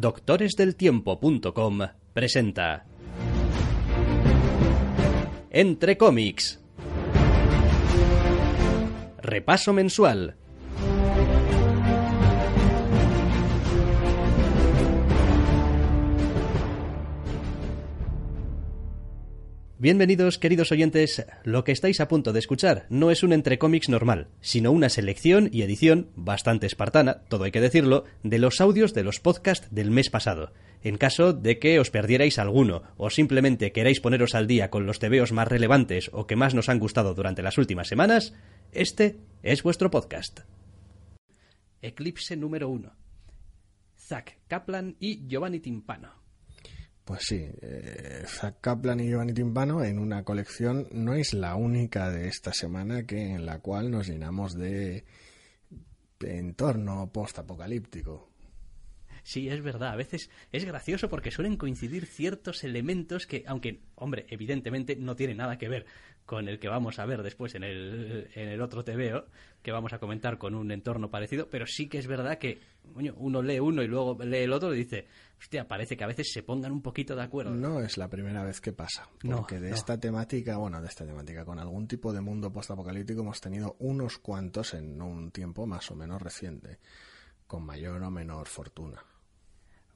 doctoresdeltiempo.com presenta Entre cómics. Repaso mensual. Bienvenidos, queridos oyentes. Lo que estáis a punto de escuchar no es un entre cómics normal, sino una selección y edición bastante espartana, todo hay que decirlo, de los audios de los podcasts del mes pasado. En caso de que os perdierais alguno o simplemente queráis poneros al día con los tebeos más relevantes o que más nos han gustado durante las últimas semanas, este es vuestro podcast. Eclipse número 1. Zack Kaplan y Giovanni Timpano. Pues sí, eh, Zack Kaplan y Giovanni Timpano en una colección no es la única de esta semana que en la cual nos llenamos de entorno post-apocalíptico. Sí, es verdad. A veces es gracioso porque suelen coincidir ciertos elementos que, aunque, hombre, evidentemente no tiene nada que ver con el que vamos a ver después en el, en el otro TVO, que vamos a comentar con un entorno parecido, pero sí que es verdad que uno lee uno y luego lee el otro y dice, hostia, parece que a veces se pongan un poquito de acuerdo. No es la primera vez que pasa, porque de esta temática, bueno, de esta temática, con algún tipo de mundo postapocalíptico hemos tenido unos cuantos en un tiempo más o menos reciente, con mayor o menor fortuna.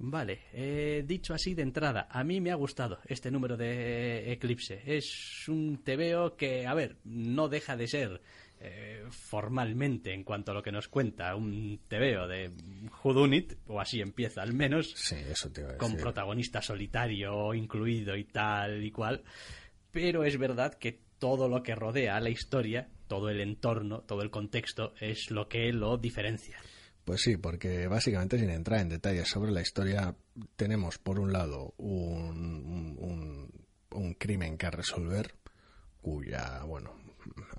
Vale, eh, dicho así de entrada, a mí me ha gustado este número de Eclipse. Es un TVO que, a ver, no deja de ser eh, formalmente, en cuanto a lo que nos cuenta, un TVO de Judunit, o así empieza al menos, sí, eso te con protagonista solitario incluido y tal y cual. Pero es verdad que todo lo que rodea a la historia, todo el entorno, todo el contexto, es lo que lo diferencia. Pues sí, porque básicamente sin entrar en detalles sobre la historia, tenemos por un lado un, un, crimen que resolver, cuya, bueno,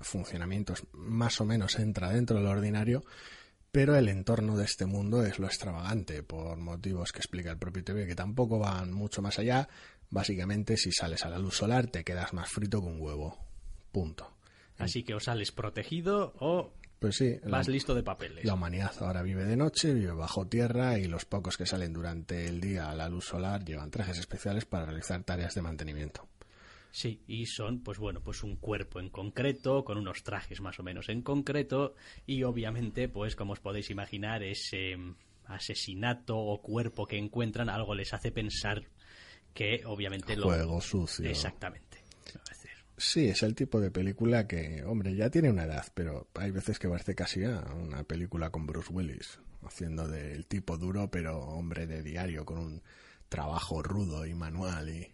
funcionamiento más o menos entra dentro de lo ordinario, pero el entorno de este mundo es lo extravagante, por motivos que explica el propio TV, que tampoco van mucho más allá. Básicamente, si sales a la luz solar, te quedas más frito que un huevo. Punto. Así que o sales protegido o pues sí. Vas listo de papeles. La humanidad ahora vive de noche, vive bajo tierra y los pocos que salen durante el día a la luz solar llevan trajes especiales para realizar tareas de mantenimiento. Sí, y son, pues bueno, pues un cuerpo en concreto, con unos trajes más o menos en concreto, y obviamente, pues como os podéis imaginar, ese mm, asesinato o cuerpo que encuentran algo les hace pensar que obviamente lo... Juego sucio. Exactamente. Sí, es el tipo de película que, hombre, ya tiene una edad, pero hay veces que parece casi a una película con Bruce Willis, haciendo del tipo duro, pero hombre de diario, con un trabajo rudo y manual y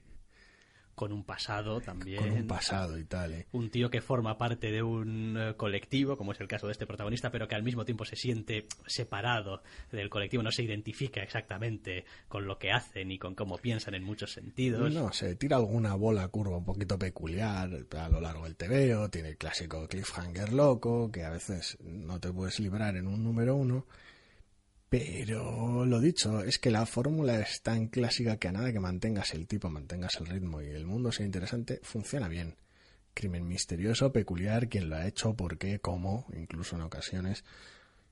con un pasado también. Con un pasado y tal. ¿eh? Un tío que forma parte de un eh, colectivo, como es el caso de este protagonista, pero que al mismo tiempo se siente separado del colectivo, no se identifica exactamente con lo que hacen y con cómo piensan en muchos sentidos. No, se tira alguna bola curva un poquito peculiar a lo largo del TVO, tiene el clásico cliffhanger loco, que a veces no te puedes librar en un número uno pero lo dicho, es que la fórmula es tan clásica que a nada que mantengas el tipo, mantengas el ritmo y el mundo sea interesante, funciona bien. Crimen misterioso, peculiar, quién lo ha hecho, por qué, cómo, incluso en ocasiones.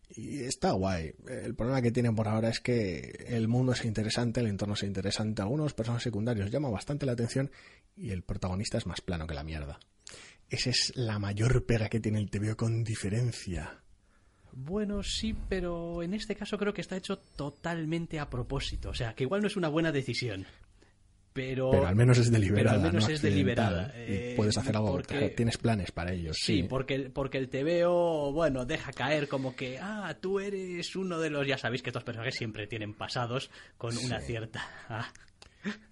Y está guay. El problema que tienen por ahora es que el mundo es interesante, el entorno es interesante, algunos personajes secundarios llaman bastante la atención y el protagonista es más plano que la mierda. Esa es la mayor pega que tiene el TVO con diferencia. Bueno, sí, pero en este caso creo que está hecho totalmente a propósito. O sea, que igual no es una buena decisión. Pero, pero al menos es deliberada. Pero al menos es deliberada. y puedes hacer algo, porque, tienes planes para ellos. Sí, Porque, porque el TVO, bueno, deja caer como que, ah, tú eres uno de los, ya sabéis que estos personajes siempre tienen pasados con una cierta... Ah.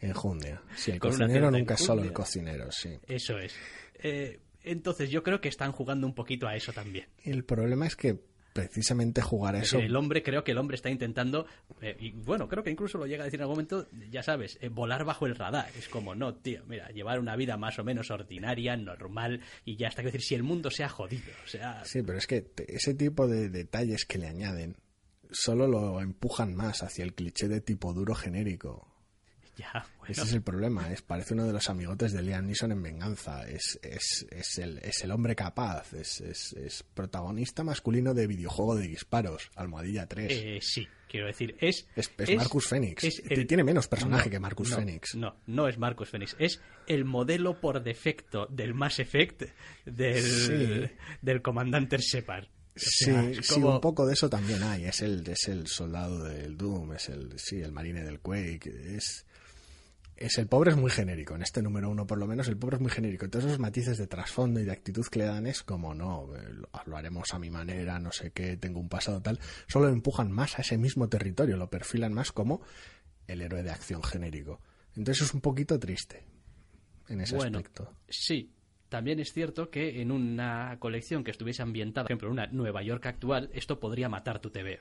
Enjundia. Sí, el cocinero nunca es solo el cocinero, sí. Eso es. Eh, entonces yo creo que están jugando un poquito a eso también. El problema es que precisamente jugar a eso. El hombre, creo que el hombre está intentando, eh, y bueno, creo que incluso lo llega a decir en algún momento, ya sabes, eh, volar bajo el radar. Es como, no, tío, mira, llevar una vida más o menos ordinaria, normal, y ya está. Quiero decir, si el mundo se ha jodido, o sea... Sí, pero es que ese tipo de detalles que le añaden solo lo empujan más hacia el cliché de tipo duro genérico. Ya, bueno. Ese es el problema, es, parece uno de los amigotes de Liam Neeson en Venganza, es, es, es, el, es el hombre capaz, es, es, es protagonista masculino de videojuego de disparos, Almohadilla 3. Eh, sí, quiero decir, es... Es- Marcus es Tiene menos personaje No, que Marcus no, Phoenix. No, no es Marcus Phoenix. Es el modelo por defecto del Mass Effect del, Sí. del comandante Shepard. O Sí, sea, sí, como- un poco de eso también hay. Es el, es el soldado del Doom, es el, sí, el marine del Quake. Es, es el pobre es muy genérico. En este número uno, por lo menos, el pobre es muy genérico. Y todos esos matices de trasfondo y de actitud que le dan es como, no, eh, lo, lo haremos a mi manera, no sé qué, tengo un pasado tal. Solo empujan más a ese mismo territorio, lo perfilan más como el héroe de acción genérico. Entonces es un poquito triste en ese bueno, aspecto. sí. También es cierto que en una colección que estuviese ambientada, por ejemplo, en una Nueva York actual, esto podría matar tu TV.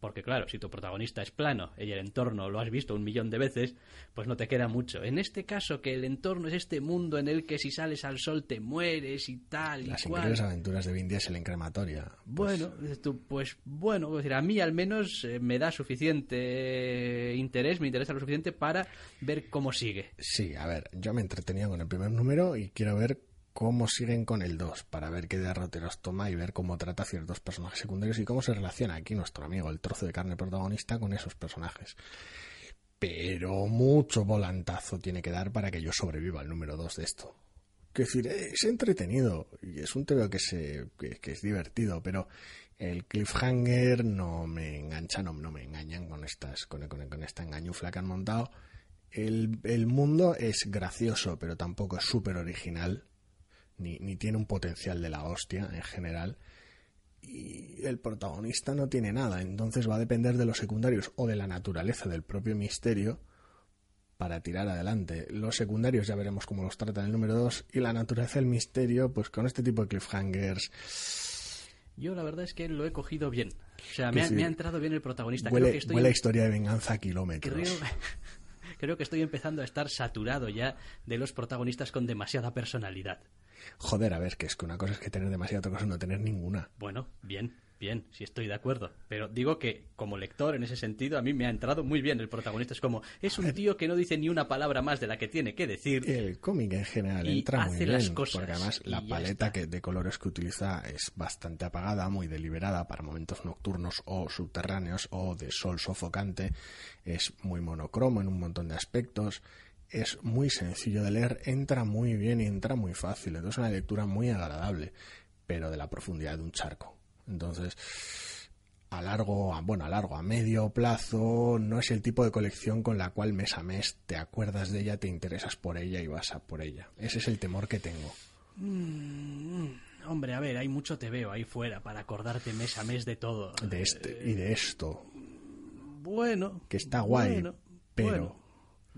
Porque claro, si tu protagonista es plano y el entorno lo has visto un millón de veces, pues no te queda mucho. En este caso, que el entorno es este mundo en el que si sales al sol te mueres y tal y Las cual. increíbles aventuras de Vin Diesel en crematoria. Pues, Bueno, tú, pues bueno, decir, a mí al menos eh, me da suficiente interés, me interesa lo suficiente para ver cómo sigue. Sí, a ver, yo me he entretenido con el primer número y quiero ver cómo siguen con el 2, para ver qué derroteros toma y ver cómo trata a ciertos personajes secundarios y cómo se relaciona aquí nuestro amigo, el trozo de carne protagonista, con esos personajes. Pero mucho volantazo tiene que dar para que yo sobreviva al número 2 de esto. Que decir, es entretenido y es un TV que, es divertido, pero el cliffhanger no me engancha, no, no me engañan con, estas, con, con, con esta engañufla que han montado. El, el mundo es gracioso, pero tampoco es súper original, ni, ni tiene un potencial de la hostia en general. Y el protagonista no tiene nada, entonces va a depender de los secundarios o de la naturaleza del propio misterio para tirar adelante. Los secundarios ya veremos cómo los trata en el número 2 y la naturaleza del misterio, pues con este tipo de cliffhangers Yo la verdad es que lo he cogido bien. O sea, me ha, me ha entrado bien el protagonista. huele, creo que estoy huele historia de venganza a kilómetros. creo, creo que estoy empezando a estar saturado ya de los protagonistas con demasiada personalidad. Joder, a ver, que es que una cosa es que tener demasiada, otra cosa es no tener ninguna. Bueno, bien, bien, sí estoy de acuerdo. Pero digo que como lector en ese sentido a mí me ha entrado muy bien el protagonista. Es como, es un tío que no dice ni una palabra más de la que tiene que decir. El cómic en general Y entra muy hace bien, las cosas, porque además la paleta que, de colores que utiliza es bastante apagada, muy deliberada para momentos nocturnos o subterráneos o de sol sofocante, es muy monocromo en un montón de aspectos, es muy sencillo de leer, entra muy bien y entra muy fácil, entonces es una lectura muy agradable, pero de la profundidad de un charco. Entonces, a largo, a, bueno, a largo, a medio plazo, no es el tipo de colección con la cual mes a mes te acuerdas de ella, te interesas por ella y vas a por ella. Ese es el temor que tengo. Hombre, a ver, hay mucho te veo ahí fuera para acordarte mes a mes de todo. De este y de esto, Bueno. que está guay, bueno, pero bueno,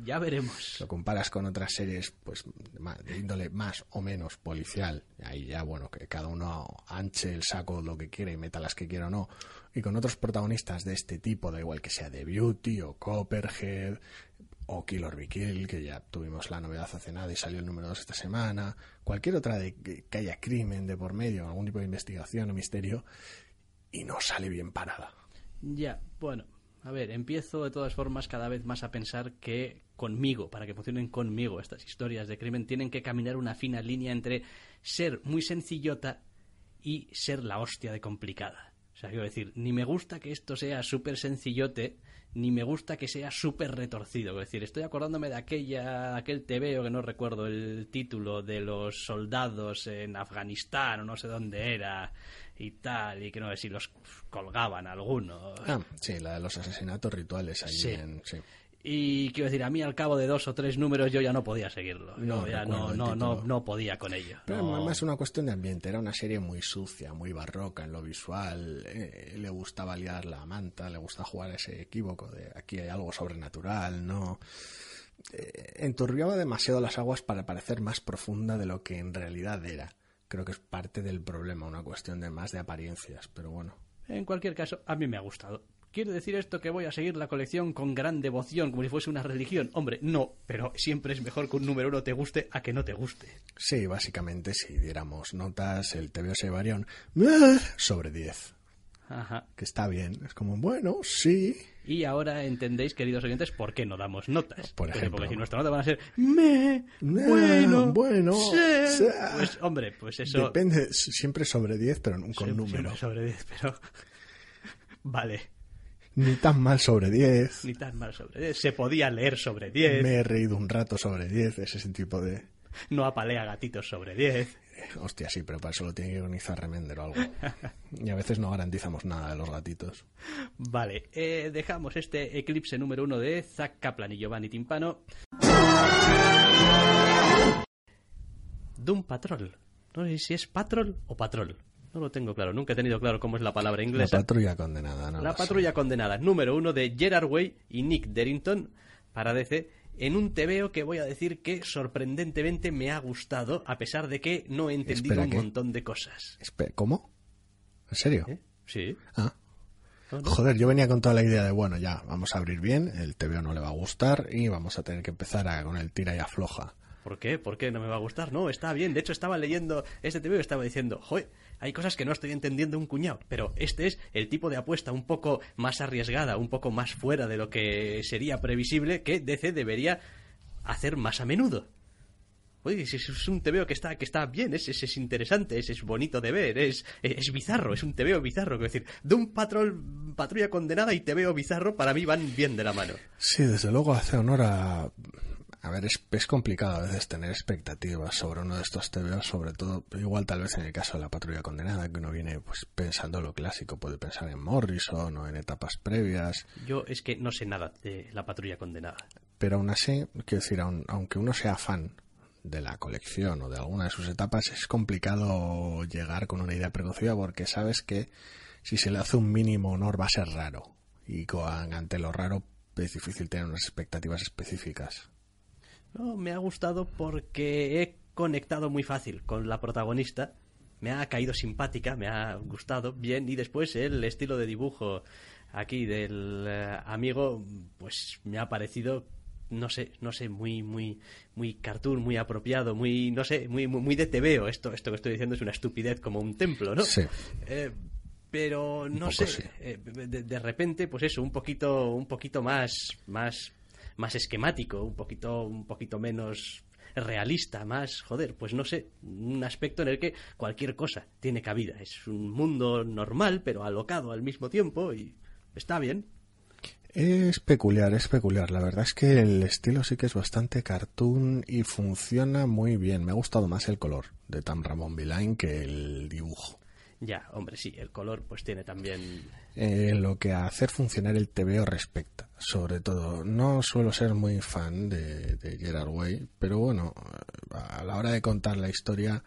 ya veremos. lo comparas con otras series, pues de índole más o menos policial. Ahí ya, bueno, que cada uno anche el saco lo que quiere y meta las que quiera o no. Y con otros protagonistas de este tipo, da igual que sea de Beauty o Copperhead o Kill or Be Kill, que ya tuvimos la novedad hace nada y salió el número 2 esta semana. Cualquier otra de que haya crimen de por medio, algún tipo de investigación o misterio, y no sale bien parada. Ya, bueno. A ver, empiezo de todas formas cada vez más a pensar que conmigo, para que funcionen conmigo estas historias de crimen, tienen que caminar una fina línea entre ser muy sencillota y ser la hostia de complicada. O sea, quiero decir, ni me gusta que esto sea súper sencillote, ni me gusta que sea súper retorcido. Decir, estoy acordándome de aquella, aquel TVO que no recuerdo el título de los soldados en Afganistán o no sé dónde era y tal, y que no sé si los colgaban algunos. Ah, sí, la de los asesinatos rituales Sí. en... Sí. Y quiero decir, a mí al cabo de dos o tres números yo ya no podía seguirlo. No Yo ya no, no, no, no podía con ello. Pero No. más una cuestión de ambiente, era una serie muy sucia, muy barroca en lo visual, eh, le gustaba liar la manta, le gusta jugar a ese equívoco de aquí hay algo sobrenatural, no... Eh, enturbiaba demasiado las aguas para parecer más profunda de lo que en realidad era. Creo que es parte del problema, una cuestión de más de apariencias, pero bueno. En cualquier caso, a mí me ha gustado. ¿Quiere decir esto que voy a seguir la colección con gran devoción, como si fuese una religión? Hombre, no, pero siempre es mejor que un número uno te guste a que no te guste. Sí, básicamente si diéramos notas, el TVO se llevaría un sobre 10. Ajá. Que está bien. Es como, bueno, sí. Y ahora entendéis, queridos oyentes, por qué no damos notas. Por ejemplo. Porque si nuestra nota van a ser me, Nah, bueno, bueno, sí". sea. Pues, hombre, pues eso... Depende, siempre sobre 10, pero con siempre- número. siempre sobre 10, pero... vale, Ni tan mal sobre 10. ni tan mal sobre 10. Se podía leer sobre 10, Me he reído un rato sobre 10, ese tipo de... no apalea gatitos sobre 10. Hostia, sí, pero para eso lo tiene que organizar Remender o algo. Y a veces no garantizamos nada de los gatitos. Vale, eh, dejamos este eclipse número uno de Zack Kaplan y Giovanni Timpano. Doom Patrol. No sé si es Patrol o Patrol. No lo tengo claro. Nunca he tenido claro cómo es la palabra La inglesa. patrulla condenada, ¿no? La sé. patrulla condenada, número uno de Gerard Way y Nick Derrington para DC, en un TVO que voy a decir que sorprendentemente me ha gustado, a pesar de que no he entendido Espera, un ¿qué? montón de cosas. Espe- ¿Cómo? ¿En serio? ¿Eh? Sí. Ah. ¿No, no? Joder, yo venía con toda la idea de, bueno, ya, vamos a abrir bien, el TVO no le va a gustar y vamos a tener que empezar a, con el tira y afloja. ¿Por qué? ¿Por qué no me va a gustar? No, está bien. De hecho, estaba leyendo este TV y estaba diciendo, joder, hay cosas que no estoy entendiendo un cuñado. Pero este es el tipo de apuesta un poco más arriesgada, un poco más fuera de lo que sería previsible que DC debería hacer más a menudo. Oye, es un TVO que está, que está bien, es, es, es interesante, es, es bonito de ver, es, es bizarro, es un TVO bizarro. Es decir, de un patrol, patrulla condenada y TVO bizarro para mí van bien de la mano. Sí, desde luego hace honor a... A ver, es, es complicado a veces tener expectativas sobre uno de estos TVOs, sobre todo, igual tal vez en el caso de la patrulla condenada, que uno viene pues pensando lo clásico, puede pensar en Morrison o en etapas previas, Yo es que no sé nada de la patrulla condenada. pero aún así, quiero decir, aun- aunque uno sea fan de la colección o de alguna de sus etapas, es complicado llegar con una idea preconcebida porque sabes que si se le hace un mínimo honor va a ser raro. Y con- ante lo raro es difícil tener unas expectativas específicas. No, me ha gustado porque he conectado muy fácil con la protagonista. Me ha caído simpática, me ha gustado bien y después el estilo de dibujo aquí del eh, amigo pues me ha parecido no sé, no sé, muy muy muy cartoon, muy apropiado, muy no sé, muy muy, muy de tebeo. Esto esto que estoy diciendo es una estupidez como un templo, ¿no? Sí. Eh, pero no sé, sí. eh, de, de repente, pues eso, un poquito, un poquito más, más, más esquemático, un poquito, un poquito menos realista, más, joder, pues no sé, un aspecto en el que cualquier cosa tiene cabida. Es un mundo normal, pero alocado al mismo tiempo y está bien. Es peculiar, es peculiar. La verdad es que el estilo sí que es bastante cartoon y funciona muy bien. Me ha gustado más el color de Tam Ramón Villain que el dibujo. Ya, hombre, sí, el color pues tiene también... Eh, lo que a hacer funcionar el TVO respecta, sobre todo. No suelo ser muy fan de, Gerard Way, pero bueno, a la hora de contar la historia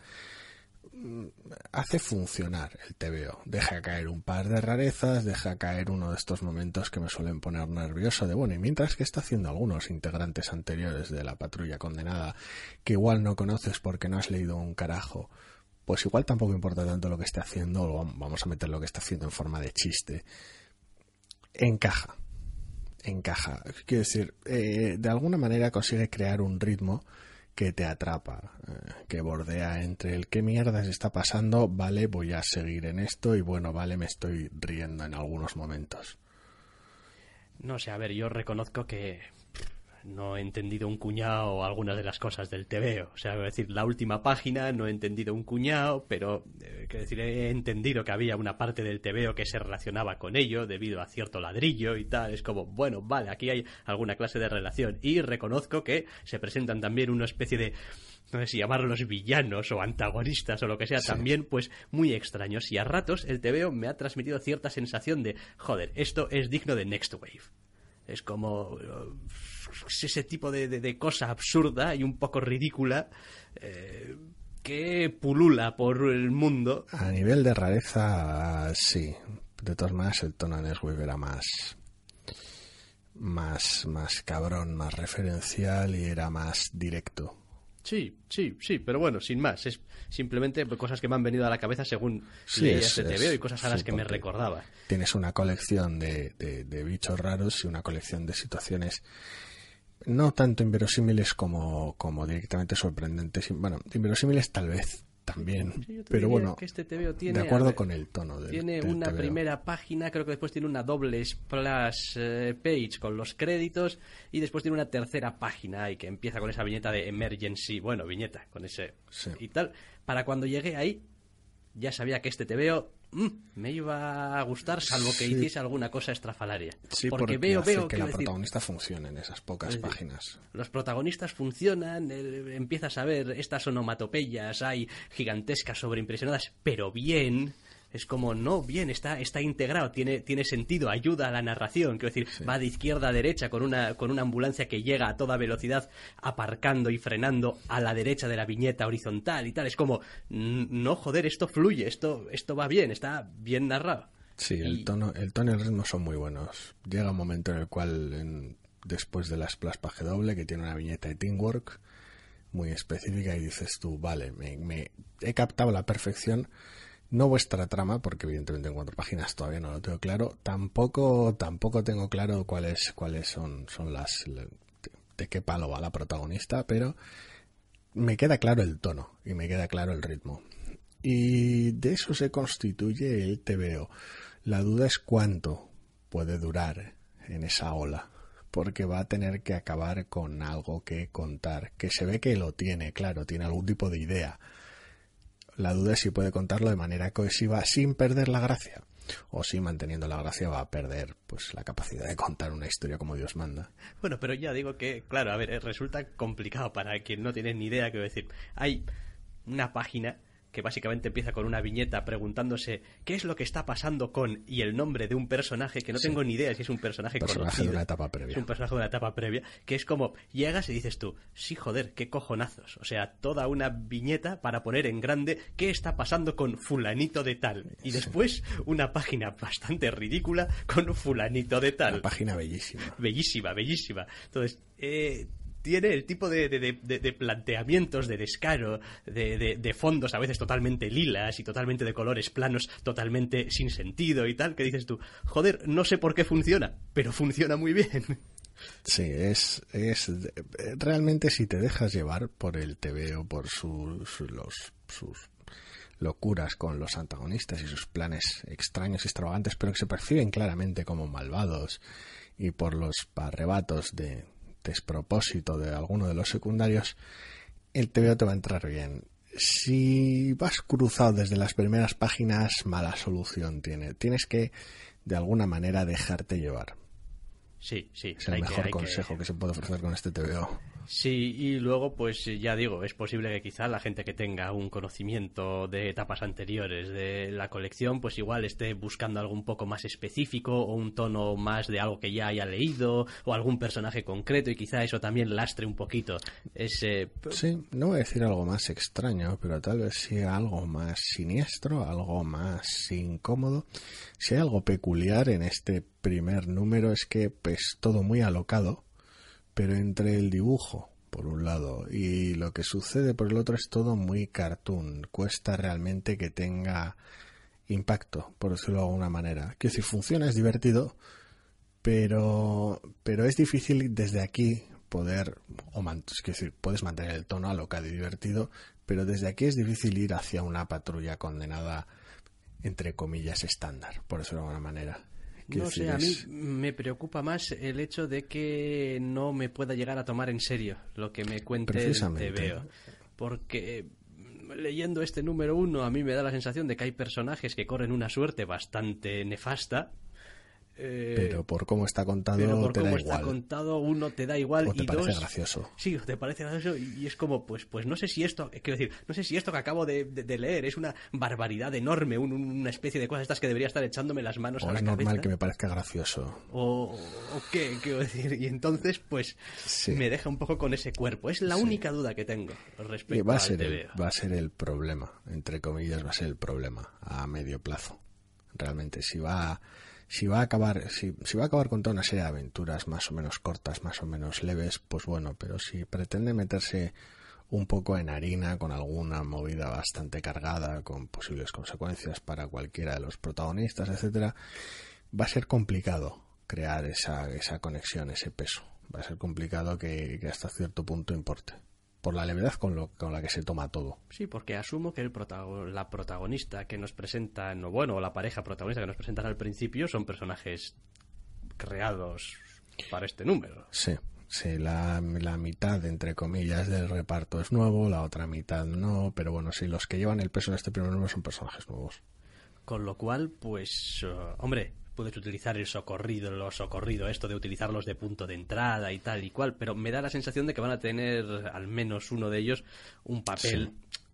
mm, hace funcionar el TVO. Deja caer un par de rarezas, deja caer uno de estos momentos que me suelen poner nervioso de bueno, y mientras que está haciendo algunos integrantes anteriores de la patrulla condenada que igual no conoces porque no has leído un carajo, pues igual tampoco importa tanto lo que esté haciendo, o vamos a meter lo que está haciendo en forma de chiste. Encaja. Encaja. Quiero decir, eh, de alguna manera consigue crear un ritmo que te atrapa, eh, que bordea entre el qué mierdas está pasando, vale, voy a seguir en esto y bueno, vale, me estoy riendo en algunos momentos. No sé, a ver, yo reconozco que no he entendido un cuñado algunas de las cosas del TVO. O sea, es decir, la última página no he entendido un cuñado, pero eh, decir, he entendido que había una parte del TVO que se relacionaba con ello debido a cierto ladrillo y tal. Es como, bueno, vale, aquí hay alguna clase de relación. Y reconozco que se presentan también una especie de no sé si llamarlos villanos o antagonistas o lo que sea, también pues muy extraños. Y a ratos el TVO me ha transmitido cierta sensación de, joder, esto es digno de Next Wave. Es como uh, ese tipo de, de- de cosa absurda y un poco ridícula eh, que pulula por el mundo. A nivel de rareza, sí. De todas maneras, el tono de Neswave era más, más, más cabrón, más referencial y era más directo. Sí, sí, sí, pero bueno, sin más. Es simplemente cosas que me han venido a la cabeza según Sí, leía es- este es- y cosas a las sí, que me recordaba. Tienes una colección de, de- de bichos raros y una colección de situaciones no tanto inverosímiles como, como directamente sorprendentes. Bueno, inverosímiles tal vez también, Sí, pero bueno, que este tiene, de acuerdo ver, con el tono del, Tiene del una TVO. primera página, creo que después tiene una doble splash eh, page con los créditos y después tiene una tercera página y que empieza con esa viñeta de emergency, bueno, viñeta, con ese Sí. y tal. Para cuando llegué ahí, ya sabía que este TVO mm, me iba a gustar, salvo que Sí. hiciese alguna cosa estrafalaria. Sí, porque, veo, hace veo, que la decir, protagonista funcione en esas pocas Es decir, páginas. los protagonistas funcionan, el- empiezas a ver estas onomatopeyas, hay gigantescas sobreimpresionadas, pero bien. Es como, no, bien, está, está integrado, tiene, tiene sentido, ayuda a la narración. Quiero decir, va de izquierda a derecha con una, con una ambulancia que llega a toda velocidad, aparcando y frenando a la derecha de la viñeta horizontal y tal. Es como, "N- no joder, esto fluye, esto, esto va bien, está bien narrado. Sí, Y- el tono, el tono y el ritmo son muy buenos. Llega un momento en el cual, en- después de la splash page doble, que tiene una viñeta de Teamwork muy específica, y dices tú, vale, me, me- he captado la perfección, no vuestra trama, porque evidentemente en cuatro páginas todavía no lo tengo claro, tampoco, tampoco tengo claro cuáles, cuáles son, son las, de, qué palo va la protagonista, pero me queda claro el tono y me queda claro el ritmo. Y de eso se constituye el TVO. La duda es cuánto puede durar en esa ola, porque va a tener que acabar con algo que contar, que se ve que lo tiene, claro, tiene algún tipo de idea. La duda es si puede contarlo de manera cohesiva sin perder la gracia, o si manteniendo la gracia va a perder pues la capacidad de contar una historia como Dios manda. Bueno, pero ya digo que, claro, a ver, eh, resulta complicado para quien no tiene ni idea, quiero decir. Hay una página que básicamente empieza con una viñeta preguntándose qué es lo que está pasando con y el nombre de un personaje que no tengo ni idea si es un personaje, Personaje conocido. de una etapa previa. Es un personaje de una etapa previa, que es como llegas y dices tú, sí, joder, qué cojonazos. O sea, toda una viñeta para poner en grande qué está pasando con fulanito de tal. Y después una página bastante ridícula con fulanito de tal Una página bellísima. bellísima, bellísima. Entonces, eh, tiene el tipo de, de- de- planteamientos de descaro, de, fondos a veces totalmente lilas y totalmente de colores planos, totalmente sin sentido y tal, que dices tú, joder, no sé por qué funciona, pero funciona muy bien. Sí, es, es realmente si te dejas llevar por el TVO, por sus, sus locuras con los antagonistas y sus planes extraños y extravagantes, pero que se perciben claramente como malvados y por los arrebatos de despropósito de alguno de los secundarios, el TVO te va a entrar bien. Si vas cruzado desde las primeras páginas, mala solución tiene. Tienes que, de alguna manera, dejarte llevar. Sí, sí. Es el que- mejor hay que- consejo que se puede ofrecer con este TVO. Sí, y luego, pues ya digo, es posible que quizá la gente que tenga un conocimiento de etapas anteriores de la colección, pues igual esté buscando algo un poco más específico o un tono más de algo que ya haya leído o algún personaje concreto y quizá eso también lastre un poquito ese... Sí, no voy a decir algo más extraño, pero tal vez sí algo más siniestro, algo más incómodo. Si hay algo peculiar en este primer número es que pues todo muy alocado, pero entre el dibujo por un lado y lo que sucede por el otro es todo muy cartoon. Cuesta realmente que tenga impacto, por decirlo de alguna manera. Que si funciona es divertido, pero pero es difícil desde aquí poder o es decir puedes mantener el tono alocado y divertido pero desde aquí es difícil ir hacia una patrulla condenada entre comillas estándar por decirlo de alguna manera No sé, a mí me preocupa más el hecho de que no me pueda llegar a tomar en serio lo que me cuente el. TVO. Porque mm, leyendo este número uno, a mí me da la sensación de que hay personajes que corren una suerte bastante nefasta. Eh, pero por cómo está contado pero por te da cómo está igual contado, uno te da igual o te y parece dos, gracioso Sí, te parece gracioso y y es como, pues, pues no sé si esto, eh, quiero decir, no sé si esto que acabo de, de- de leer es una barbaridad enorme, un- un- una especie de cosas estas que debería estar echándome las manos o a la es normal cabeza. que me parezca gracioso O, o qué, quiero decir. Y entonces, pues, Sí. me deja un poco con ese cuerpo. Es la única duda que tengo respecto Y va a al ser el, TVO. va a ser el problema entre comillas va a ser el problema a medio plazo realmente si va si va a acabar si, si va a acabar con toda una serie de aventuras más o menos cortas más o menos leves pues bueno pero si pretende meterse un poco en harina, con alguna movida bastante cargada, con posibles consecuencias para cualquiera de los protagonistas, etcétera, va a ser complicado crear esa, esa conexión, ese peso. Va a ser complicado que, hasta cierto punto importe. Por la levedad con, lo, con la que se toma todo. Sí, porque asumo que el la protagonista que nos presentan, o bueno, la pareja protagonista que nos presentan al principio son personajes creados para este número. Sí, Sí, la, la, mitad, entre comillas, del reparto es nuevo, la otra mitad no, pero bueno, sí, los que llevan el peso de este primer número son personajes nuevos. Con lo cual, pues, uh, hombre, puedes utilizar el socorrido, lo socorrido, esto de utilizarlos de punto de entrada y tal y cual, pero me da la sensación de que van a tener, al menos uno de ellos, un papel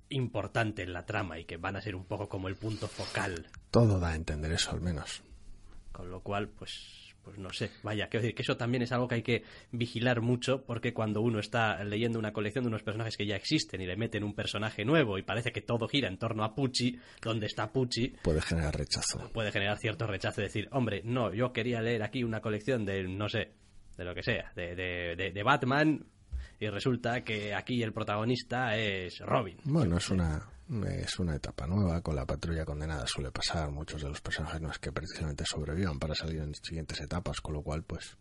importante en la trama y que van a ser un poco como el punto focal. Todo da a entender eso, al menos. Con lo cual, pues pues no sé, vaya, quiero decir que eso también es algo que hay que vigilar mucho porque cuando uno está leyendo una colección de unos personajes que ya existen y le meten un personaje nuevo y parece que todo gira en torno a Pucci, donde está Pucci, puede generar rechazo. Puede generar cierto rechazo, decir, hombre, no, yo quería leer aquí una colección de, no sé, de lo que sea, de, de, de Batman y resulta que aquí el protagonista es Robin. Bueno, es una es una etapa nueva, con la patrulla condenada suele pasar, muchos de los personajes no es que precisamente sobrevivan para salir en siguientes etapas, con lo cual pues...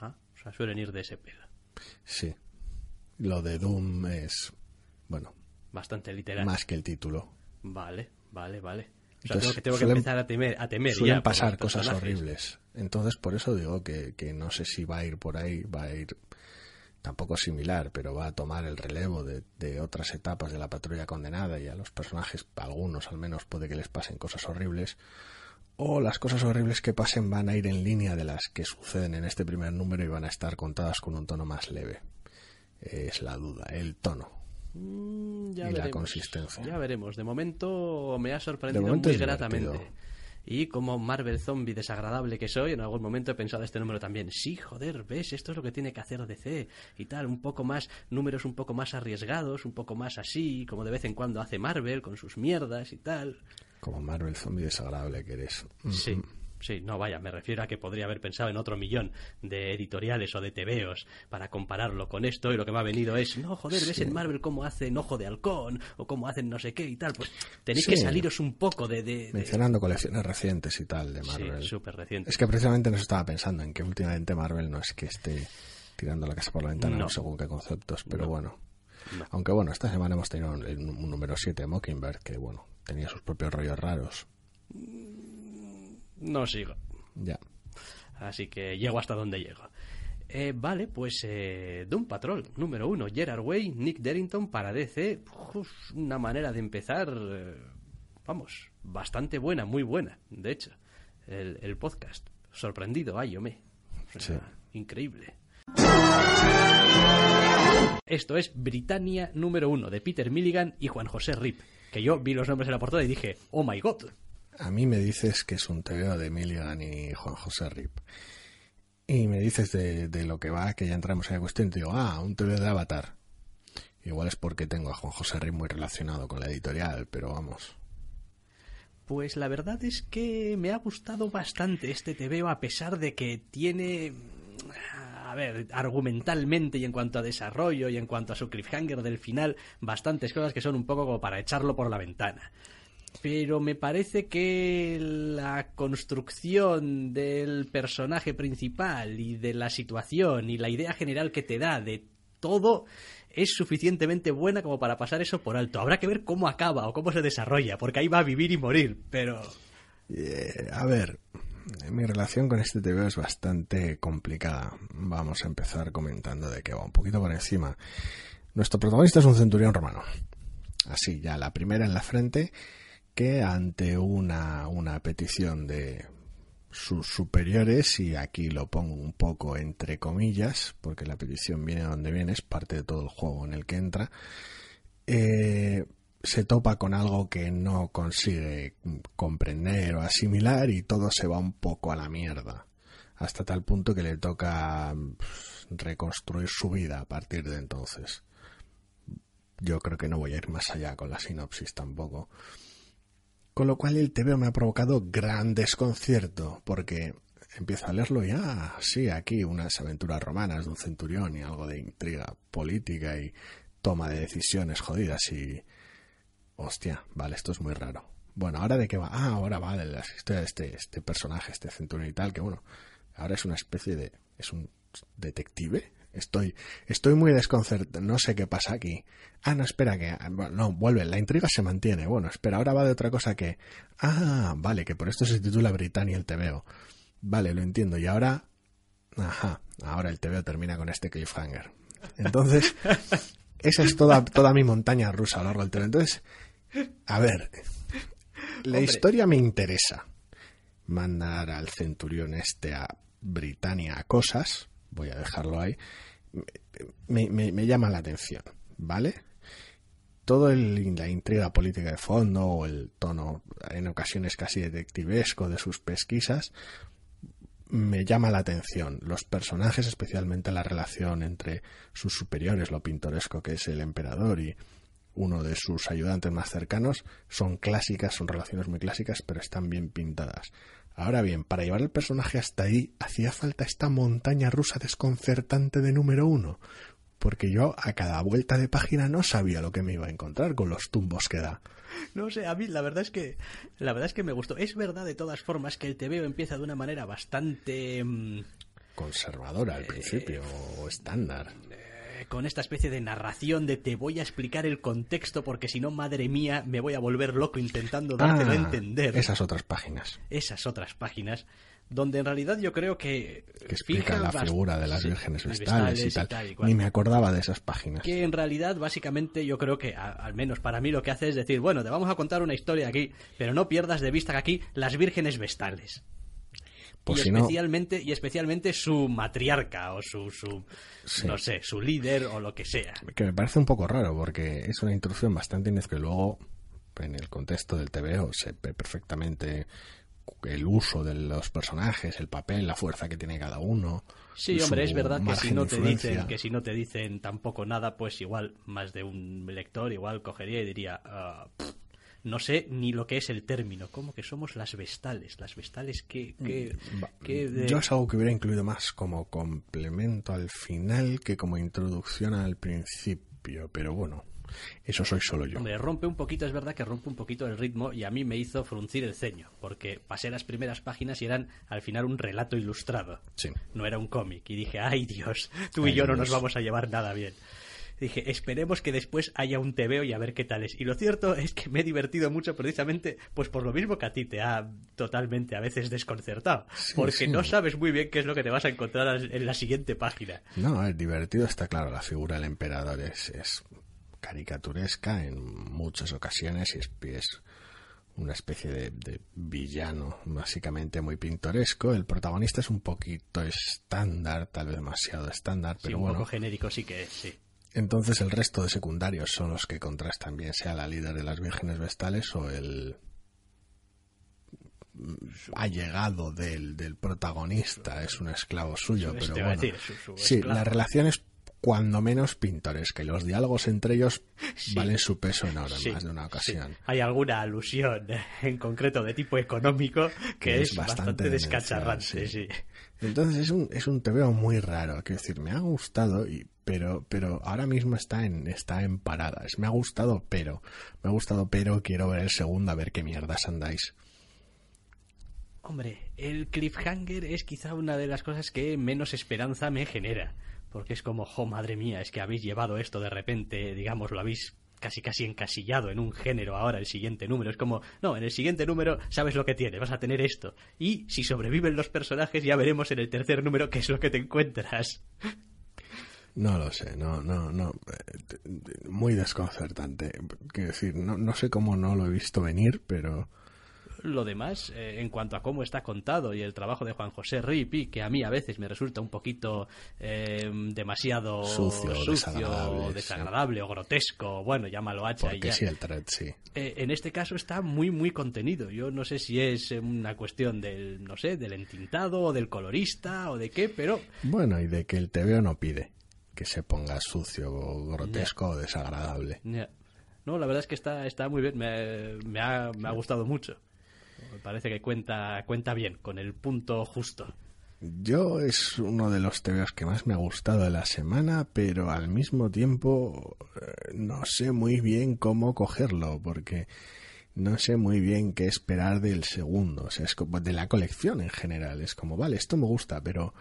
Ah, o sea, suelen ir de ese pedo. Sí. Lo de Doom es, bueno... Bastante literal. Más que el título. Vale, vale, vale. O sea, tengo que, tengo que empezar a temer, a temer suelen pasar cosas horribles. Entonces, por eso digo que, que no sé si va a ir por ahí, va a ir tampoco similar, pero va a tomar el relevo de, otras etapas de la patrulla condenada y a los personajes, algunos al menos, puede que les pasen cosas horribles, o las cosas horribles que pasen van a ir en línea de las que suceden en este primer número y van a estar contadas con un tono más leve. Es la duda, el tono. Mm, y la consistencia. Ya veremos. De momento me ha sorprendido muy gratamente. Y como Marvel zombie desagradable que soy, en algún momento he pensado este número también. Sí, joder, ves, esto es lo que tiene que hacer DC y tal, un poco más, números un poco más arriesgados, un poco más así, como de vez en cuando hace Marvel con sus mierdas y tal. Como Marvel zombie desagradable que eres. Sí. Sí, no, vaya, me refiero a que podría haber pensado en otro millón de editoriales o de tebeos para compararlo con esto y lo que me ha venido es, no, joder, ves en Marvel cómo hacen Ojo de Halcón o cómo hacen no sé qué y tal, pues tenéis que saliros un poco de, Mencionando colecciones recientes y tal de Marvel. Sí, súper recientes. Es que precisamente nos estaba pensando en que últimamente Marvel no es que esté tirando la casa por la ventana no. según qué conceptos, pero bueno. Aunque bueno, esta semana hemos tenido un, un número 7 de Mockingbird que bueno, tenía sus propios rollos raros no sigo. Ya. Así que llego hasta donde llego. Eh, vale, pues eh, Doom Patrol, número uno, Gerard Way, Nick Derrington para DC. una manera de empezar, eh, vamos, bastante buena, muy buena, de hecho, el, podcast. Sorprendido, ay, yo me. Increíble. Esto es Britannia número uno, de Peter Milligan y Juan José Rip. Que yo vi los nombres en la portada y dije, oh my god, a mí me dices que es un TVO de Milligan y Juan José Rip. Y me dices de, lo que va, que ya entramos en la cuestión, y te digo, ah, un TVO de Avatar. Igual es porque tengo a Juan José Rip muy relacionado con la editorial, pero vamos. Pues la verdad es que me ha gustado bastante este TVO, a pesar de que tiene a ver, argumentalmente y en cuanto a desarrollo y en cuanto a su cliffhanger del final, bastantes cosas que son un poco como para echarlo por la ventana pero me parece que la construcción del personaje principal y de la situación y la idea general que te da de todo es suficientemente buena como para pasar eso por alto. Habrá que ver cómo acaba o cómo se desarrolla, porque ahí va a vivir y morir, pero... Eh, a ver, mi relación con este TV es bastante complicada. Vamos a empezar comentando de que va un poquito por encima. Nuestro protagonista es un centurión romano. Así, ya la primera en la frente ante una, una petición de sus superiores, y aquí lo pongo un poco entre comillas, porque la petición viene donde viene, es parte de todo el juego en el que entra, eh, se topa con algo que no consigue comprender o asimilar y todo se va un poco a la mierda, hasta tal punto que le toca reconstruir su vida a partir de entonces. Yo creo que no voy a ir más allá con la sinopsis tampoco. Con lo cual el TVO me ha provocado gran desconcierto, porque empiezo a leerlo y, ah, sí, aquí unas aventuras romanas de un centurión y algo de intriga política y toma de decisiones jodidas y... Hostia, vale, esto es muy raro. Bueno, ¿ahora de qué va? Ah, ahora va de la historia de este, este personaje, este centurión y tal, que bueno, ahora es una especie de... es un detective. Estoy, estoy muy desconcertado. No sé qué pasa aquí. Ah, no, espera que. no, vuelve. La intriga se mantiene. Bueno, espera, ahora va de otra cosa que. Ah, vale, que por esto se titula Britannia el TVO. Vale, lo entiendo. Y ahora. Ajá, ahora el TVO termina con este cliffhanger. Entonces, esa es toda, toda mi montaña rusa a lo largo del TVO. Entonces, a ver. La historia me interesa. Mandar al centurión este a Britannia a cosas voy a dejarlo ahí, me, me, llama la atención, ¿vale? Todo el, la intriga política de fondo o el tono en ocasiones casi detectivesco de sus pesquisas me llama la atención. Los personajes, especialmente la relación entre sus superiores, lo pintoresco que es el emperador y uno de sus ayudantes más cercanos, son clásicas, son relaciones muy clásicas, pero están bien pintadas. Ahora bien, para llevar el personaje hasta ahí hacía falta esta montaña rusa desconcertante de número uno, porque yo a cada vuelta de página no sabía lo que me iba a encontrar con los tumbos que da. No sé, a mí la verdad es que la verdad es que me gustó. Es verdad de todas formas que el TVO empieza de una manera bastante mm, conservadora al principio o estándar con esta especie de narración de te voy a explicar el contexto porque si no, madre mía, me voy a volver loco intentando dártelo a ah, entender. Esas otras páginas. Esas otras páginas donde en realidad yo creo que, que explica la figura de las vírgenes vestales, y tal. Ni me acordaba de esas páginas. Que en realidad, básicamente, yo creo que, al menos para mí, lo que hace es decir, bueno, te vamos a contar una historia aquí, pero no pierdas de vista que aquí las vírgenes vestales. Pues y, especialmente, y especialmente su matriarca o su, su no sé, su líder o lo que sea. Que me parece un poco raro porque es una introducción bastante que luego en el contexto del TVO se ve perfectamente el uso de los personajes, el papel, la fuerza que tiene cada uno. Sí, hombre, es verdad que si no te dicen que si no te dicen tampoco nada, pues igual más de un lector igual cogería y diría, ah, no sé ni lo que es el término. ¿Cómo que somos las vestales? Las vestales que... Mm, yo es algo que hubiera incluido más como complemento al final que como introducción al principio, pero bueno. Eso soy solo yo. Hombre, rompe un poquito, es verdad que rompe un poquito el ritmo y a mí me hizo fruncir el ceño, porque pasé las primeras páginas y eran al final un relato ilustrado. Sí. No era un cómic. Y dije, ay Dios, tú y yo no nos vamos a llevar nada bien dije, esperemos que después haya un TVO y a ver qué tal es. Y lo cierto es que me he divertido mucho precisamente, pues por lo mismo que a ti te ha totalmente a veces desconcertado, porque no sabes muy bien qué es lo que te vas a encontrar en la siguiente página. No, es divertido, está claro, la figura del emperador es, caricaturesca en muchas ocasiones y es, una especie de, villano, básicamente muy pintoresco. El protagonista es un poquito estándar, tal vez demasiado estándar, pero un poco genérico sí que es, sí. Entonces el resto de secundarios son los que contrastan bien, sea la líder de las vírgenes vestales o el allegado del, del protagonista, es un esclavo suyo, pero bueno. sí, la relación es cuando menos pintoresca y los diálogos entre ellos valen su peso en ahora más de una ocasión. Hay alguna alusión en concreto de tipo económico que, es, bastante, descacharrante, Entonces es un, es un tebeo muy raro, quiero decir, me ha gustado y pero, pero ahora mismo está en, está en paradas. Me ha gustado, pero, me ha gustado, pero quiero ver el segundo a ver qué mierdas andáis. Hombre, el cliffhanger es quizá una de las cosas que menos esperanza me genera. Porque es como, jo, madre mía, es que habéis llevado esto de repente, digamos, lo habéis casi casi encasillado en un género ahora el siguiente número. Es como, no, en el siguiente número sabes lo que tiene, vas a tener esto. Y si sobreviven los personajes ya veremos en el tercer número qué es lo que te encuentras. No lo sé, no, no, no. Muy desconcertante. Quiero decir, no, no sé cómo no lo he visto venir, pero. Lo demás, eh, en cuanto a cómo está contado y el trabajo de Juan José Ripi, que a mí a veces me resulta un poquito eh, demasiado sucio, desagradable, o grotesco, bueno, llámalo hacha y ya. sí, el thread, sí. Eh, en este caso está muy, muy contenido. Yo no sé si es una cuestión del, no sé, del entintado o del colorista o de qué, pero... Bueno, y de que el TVO no pide que se ponga sucio, grotesco o desagradable. No, la verdad es que está, está muy bien, me, me, ha, me ha gustado mucho. Me parece que cuenta, cuenta bien, con el punto justo. Yo es uno de los TVOs que más me ha gustado de la semana, pero al mismo tiempo eh, no sé muy bien cómo cogerlo, porque no sé muy bien qué esperar del segundo, o sea, es de la colección en general. Es como, vale, esto me gusta, pero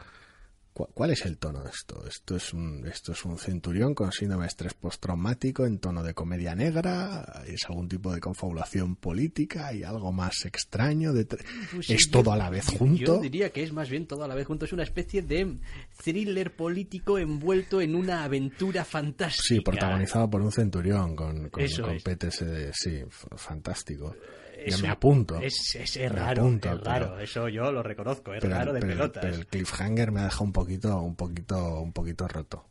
¿Cuál es el tono de esto? Esto es un, esto es un centurión con síndrome de estrés postraumático en tono de comedia negra, es algún tipo de confabulación política y algo más extraño. De pues es todo a la vez junto. Yo diría que es más bien todo a la vez junto. Es una especie de thriller político envuelto en una aventura fantástica. Sí, protagonizado por un centurión con, con, con PTSD. Sí, fantástico me apunto. Es, es, raro, es raro, eso yo lo reconozco, es raro de pelotas. Pero el cliffhanger me ha dejado un poquito, un poquito, un poquito roto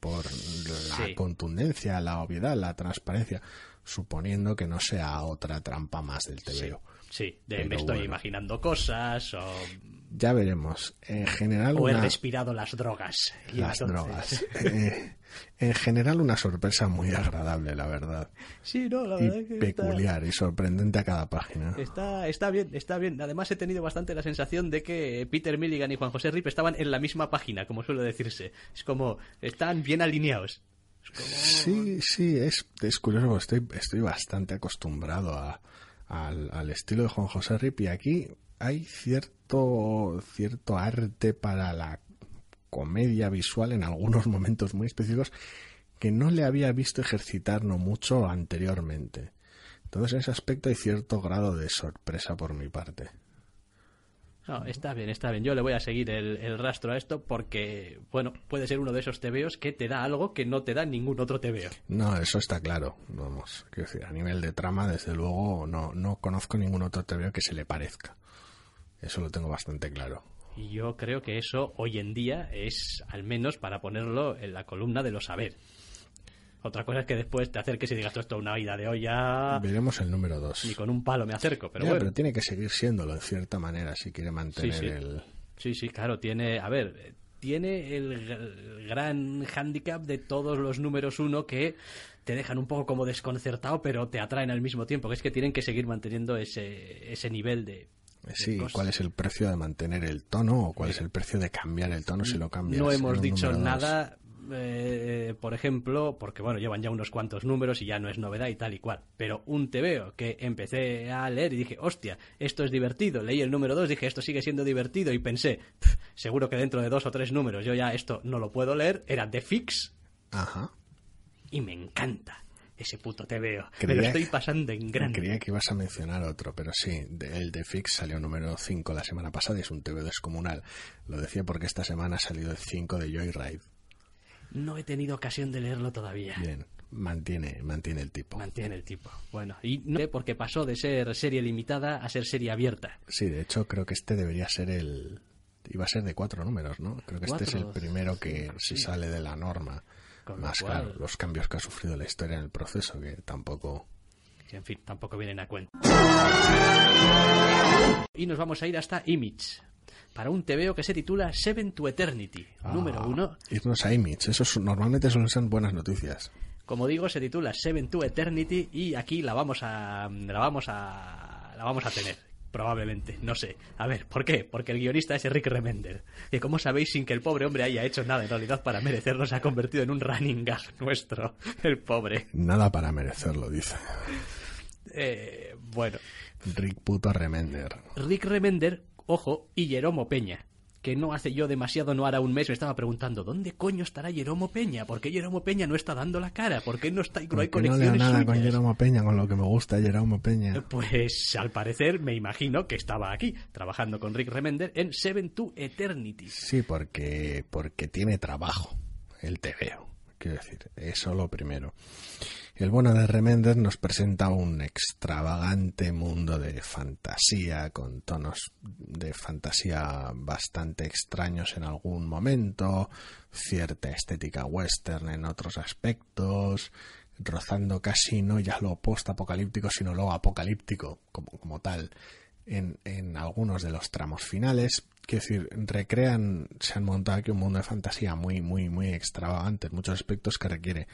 por la contundencia, la obviedad, la transparencia, suponiendo que no sea otra trampa más del TVO. Sí, de me estoy imaginando cosas o... Ya veremos. En general... O he respirado las drogas. las drogas. Eh, en general una sorpresa muy agradable, la verdad. Sí, no, la verdad que peculiar y sorprendente a cada página. Está, está bien, está bien. Además he tenido bastante la sensación de que Peter Milligan y Juan José Rip estaban en la misma página, como suele decirse. Es como, están bien alineados. Sí, sí, es, es curioso, estoy, estoy bastante acostumbrado a, al, al estilo de Juan José Rip y aquí hay cierto, cierto arte para la comedia visual en algunos momentos muy específicos que no le había visto ejercitar no mucho anteriormente. Entonces en ese aspecto hay cierto grado de sorpresa por mi parte. No, está bien, está bien. Yo le voy a seguir el, rastro a esto porque, bueno, puede ser uno de esos tebeos que te da algo que no te da ningún otro tebeo. No, eso está claro. Vamos, quiero decir, a nivel de trama, desde luego, no, no conozco ningún otro tebeo que se le parezca. Eso lo tengo bastante claro. Y yo creo que eso hoy en día es, al menos, para ponerlo en la columna de los saber. Otra cosa es que después te acerques y digas, esto es una vida de olla. Veremos el número 2. Ni con un palo me acerco, pero bueno. pero tiene que seguir siéndolo en cierta manera si quiere mantener el. Sí, sí, claro, tiene. A ver, tiene el, gran hándicap de todos los números uno que te dejan un poco como desconcertado, pero te atraen al mismo tiempo, que es que tienen que seguir manteniendo ese, ese nivel de, Sí, ¿cuál es el precio de mantener el tono o cuál es el precio de cambiar el tono si lo cambias? No hemos dicho nada, eh, por ejemplo, porque bueno, llevan ya unos cuantos números y ya no es novedad y tal y cual. Pero un TVO que empecé a leer y dije, hostia, esto es divertido. Leí el número 2, dije, esto sigue siendo divertido y pensé, seguro que dentro de dos o tres números yo ya esto no lo puedo leer. Era The Fix. Ajá. Y me encanta ese puto te veo. me lo estoy pasando en grande. Creía que ibas a mencionar otro, pero sí, el de Fix salió número 5 la semana pasada y es un TV descomunal. Lo decía porque esta semana ha salido el 5 de Joyride. No he tenido ocasión de leerlo todavía. Bien, mantiene, mantiene el tipo. Mantiene el tipo. Bueno, y no sé porque pasó de ser serie limitada a ser serie abierta. Sí, de hecho creo que este debería ser el... Iba a ser de cuatro números, ¿no? Creo que este es el primero que se sale de la norma más claro, los cambios que ha sufrido la historia en el proceso, que tampoco... en fin, tampoco vienen a cuenta. Y nos vamos a ir hasta Image, para un TVO que se titula Seven to Eternity, ah, número uno. Irnos a Image, eso normalmente suelen ser buenas noticias. Como digo, se titula Seven to Eternity y aquí la vamos a la vamos a la vamos a tener probablemente, no sé. A ver, ¿por qué? Porque el guionista es Rick Remender, que como sabéis, sin que el pobre hombre haya hecho nada en realidad para merecerlo, se ha convertido en un running gag nuestro, el pobre. Nada para merecerlo, dice. Eh, bueno. Rick puto Remender. Rick Remender, ojo, y Jeromo Peña, que no hace yo demasiado, no hará un mes, me estaba preguntando, ¿dónde coño estará Jeromo Peña? ¿Por qué Jeromo Peña no está dando la cara? ¿Por qué no está no hay conexiones no nada con Jeromo Peña, con lo que me gusta Jeromo Peña? Pues al parecer me imagino que estaba aquí, trabajando con Rick Remender en Seven to Eternity. Sí, porque, porque tiene trabajo, el te veo, quiero decir, eso lo primero. El bueno de Remender nos presenta un extravagante mundo de fantasía, con tonos de fantasía bastante extraños en algún momento, cierta estética western en otros aspectos, rozando casi no ya lo post-apocalíptico, sino lo apocalíptico como, como tal en, en algunos de los tramos finales. Quiero decir, recrean, se han montado aquí un mundo de fantasía muy, muy, muy extravagante en muchos aspectos que requiere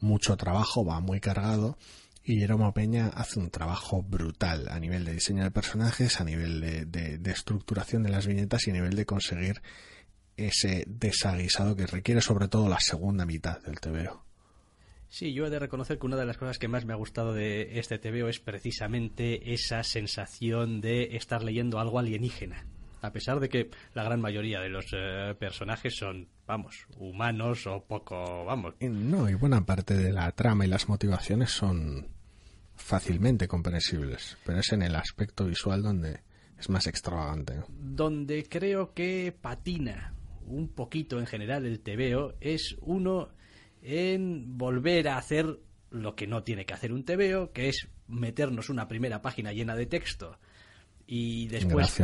mucho trabajo, va muy cargado Y Jeromo Peña hace un trabajo brutal a nivel de diseño de personajes, a nivel de, de estructuración de las viñetas y a nivel de conseguir ese desaguisado que requiere sobre todo la segunda mitad del TVO. Sí, yo he de reconocer que una de las cosas que más me ha gustado de este TVO es precisamente esa sensación de estar leyendo algo alienígena. A pesar de que la gran mayoría de los eh, personajes son, vamos, humanos o poco, vamos. No, y buena parte de la trama y las motivaciones son fácilmente comprensibles, pero es en el aspecto visual donde es más extravagante. Donde creo que patina un poquito en general el TVO es uno en volver a hacer lo que no tiene que hacer un TVO, que es meternos una primera página llena de texto y después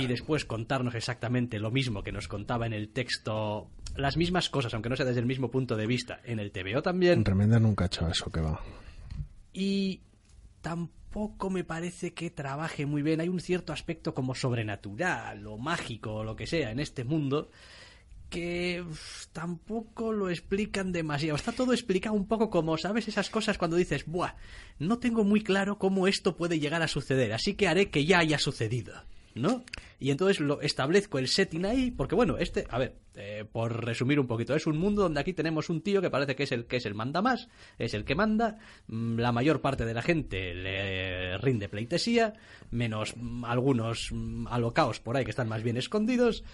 y después contarnos exactamente lo mismo que nos contaba en el texto las mismas cosas aunque no sea desde el mismo punto de vista en el TVO también. Remender nunca ha hecho eso que va. Y tampoco me parece que trabaje muy bien. Hay un cierto aspecto como sobrenatural o mágico o lo que sea en este mundo que tampoco lo explican demasiado. Está todo explicado un poco como, ¿sabes? Esas cosas cuando dices, buah, no tengo muy claro cómo esto puede llegar a suceder, así que haré que ya haya sucedido, ¿no? Y entonces lo establezco el setting ahí, porque bueno, este, a ver, eh, por resumir un poquito, es un mundo donde aquí tenemos un tío que parece que es el que es el manda más, es el que manda, mm, la mayor parte de la gente le rinde pleitesía, menos mm, algunos mm, alocaos por ahí que están más bien escondidos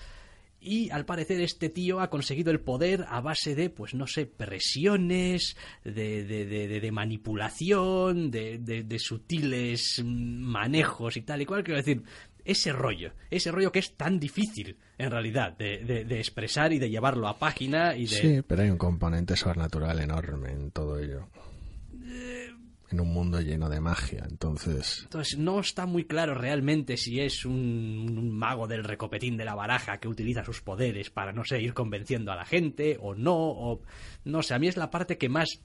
y al parecer este tío ha conseguido el poder a base de, pues no sé, presiones, de, de, de, de manipulación, de, sutiles manejos y tal y cual. Quiero decir, ese rollo, ese rollo que es tan difícil en realidad de, expresar y de llevarlo a página y de... Sí, pero hay un componente sobrenatural enorme en todo ello. Eh, en un mundo lleno de magia, entonces... Entonces no está muy claro realmente si es un, mago del recopetín de la baraja que utiliza sus poderes para, no sé, ir convenciendo a la gente o no, o... No sé, a mí es la parte que más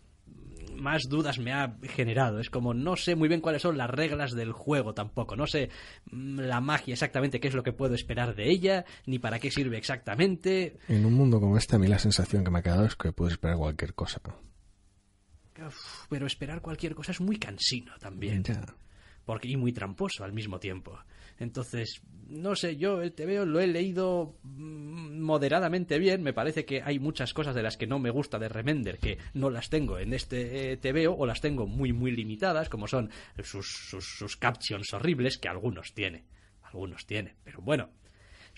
más dudas me ha generado. Es como no sé muy bien cuáles son las reglas del juego tampoco. No sé mm, la magia exactamente qué es lo que puedo esperar de ella, ni para qué sirve exactamente. En un mundo como este, a mí la sensación que me ha quedado es que puedo esperar cualquier cosa pero esperar cualquier cosa es muy cansino también. Porque, y muy tramposo al mismo tiempo. Entonces, no sé, yo el TVO lo he leído mm, moderadamente bien. Me parece que hay muchas cosas de las que no me gusta de Remender que no las tengo en este eh, TVO o las tengo muy, muy limitadas, como son sus, sus, sus captions horribles, que algunos tiene. Algunos tiene. Pero bueno,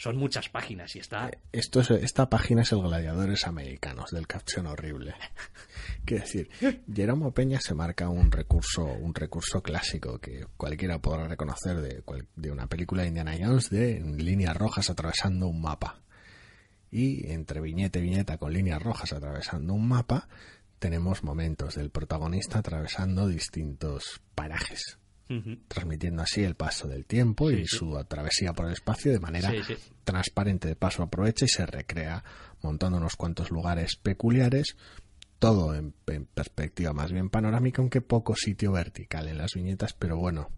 son muchas páginas y está... Eh, esto es, esta página es el Gladiadores Americanos, del caption horrible. Quiero decir, Jeromo Peña se marca un recurso, un recurso clásico que cualquiera podrá reconocer de, de una película de Indiana Jones de líneas rojas atravesando un mapa. Y entre viñeta y viñeta con líneas rojas atravesando un mapa, tenemos momentos del protagonista atravesando distintos parajes transmitiendo así el paso del tiempo y su travesía por el espacio de manera transparente. De paso aprovecha y se recrea montando unos cuantos lugares peculiares, todo en, perspectiva más bien panorámica, aunque poco sitio vertical en las viñetas, pero bueno.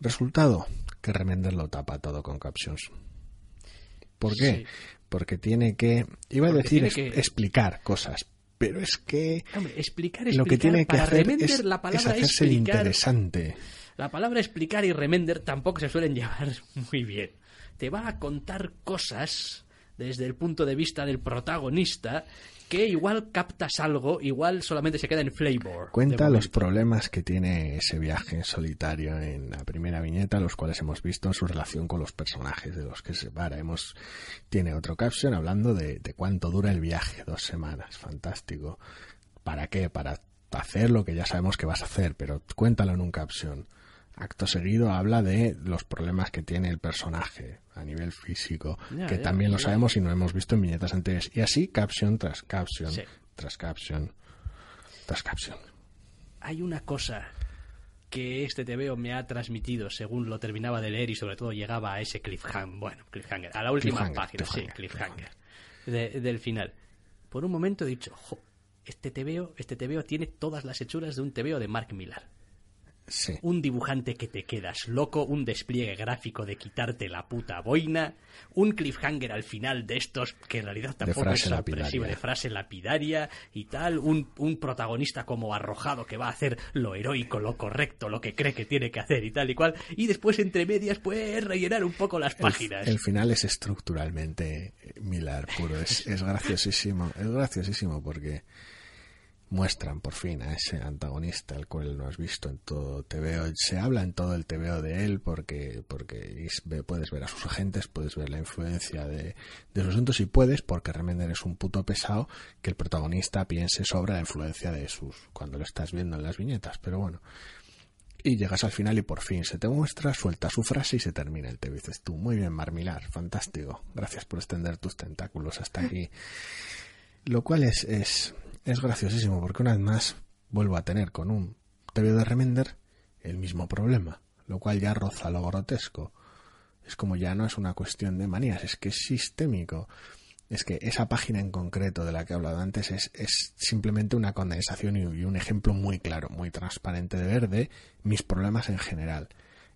Resultado, que Remender lo tapa todo con captions. ¿Por qué? Porque tiene que, iba a decir, explicar cosas, pero es que explicar, lo que tiene que hacer es, la palabra hacerse interesante. La palabra explicar y remender tampoco se suelen llevar muy bien. Te va a contar cosas desde el punto de vista del protagonista que igual captas algo, igual solamente se queda en flavor. Cuenta los problemas que tiene ese viaje solitario en la primera viñeta, los cuales hemos visto en su relación con los personajes de los que se para. Hemos, tiene otro caption hablando de, de cuánto dura el viaje, dos semanas, fantástico. ¿Para qué? Para hacer lo que ya sabemos que vas a hacer, pero cuéntalo en un caption acto seguido habla de los problemas que tiene el personaje a nivel físico, que también lo sabemos y no hemos visto en viñetas anteriores. Y así, caption tras caption, tras caption, tras caption. Hay una cosa que este TVO me ha transmitido según lo terminaba de leer y sobre todo llegaba a ese cliffhanger, bueno, cliffhanger, a la última página, sí, cliffhanger, del final. Por un momento he dicho, este TVO, este TVO tiene todas las hechuras de un TVO de Mark Millar Sí. un dibujante que te quedas loco, un despliegue gráfico de quitarte la puta boina, un cliffhanger al final de estos que en realidad tampoco es sorpresivo, de frase lapidaria y tal, un, un protagonista como arrojado que va a hacer lo heroico, lo correcto, lo que cree que tiene que hacer y tal y cual, y después entre medias puedes rellenar un poco las páginas. El, final es estructuralmente Miller puro, es, es graciosísimo, es graciosísimo porque muestran por fin a ese antagonista al cual no has visto en todo TVO, se habla en todo el TVO de él porque porque puedes ver a sus agentes, puedes ver la influencia de, de sus asuntos y puedes, porque Remender es un puto pesado, que el protagonista piense sobre la influencia de sus, cuando lo estás viendo en las viñetas, pero bueno. Y llegas al final y por fin se te muestra, suelta su frase y se termina el te dices tú, muy bien, Marmilar, fantástico, gracias por extender tus tentáculos hasta aquí. Lo cual es, es, es graciosísimo, porque una vez más vuelvo a tener con un TV de Remender el mismo problema, lo cual ya roza lo grotesco. Es como ya no es una cuestión de manías, es que es sistémico. Es que esa página en concreto de la que he hablado antes es, es simplemente una condensación y, y un ejemplo muy claro, muy transparente de ver de mis problemas en general.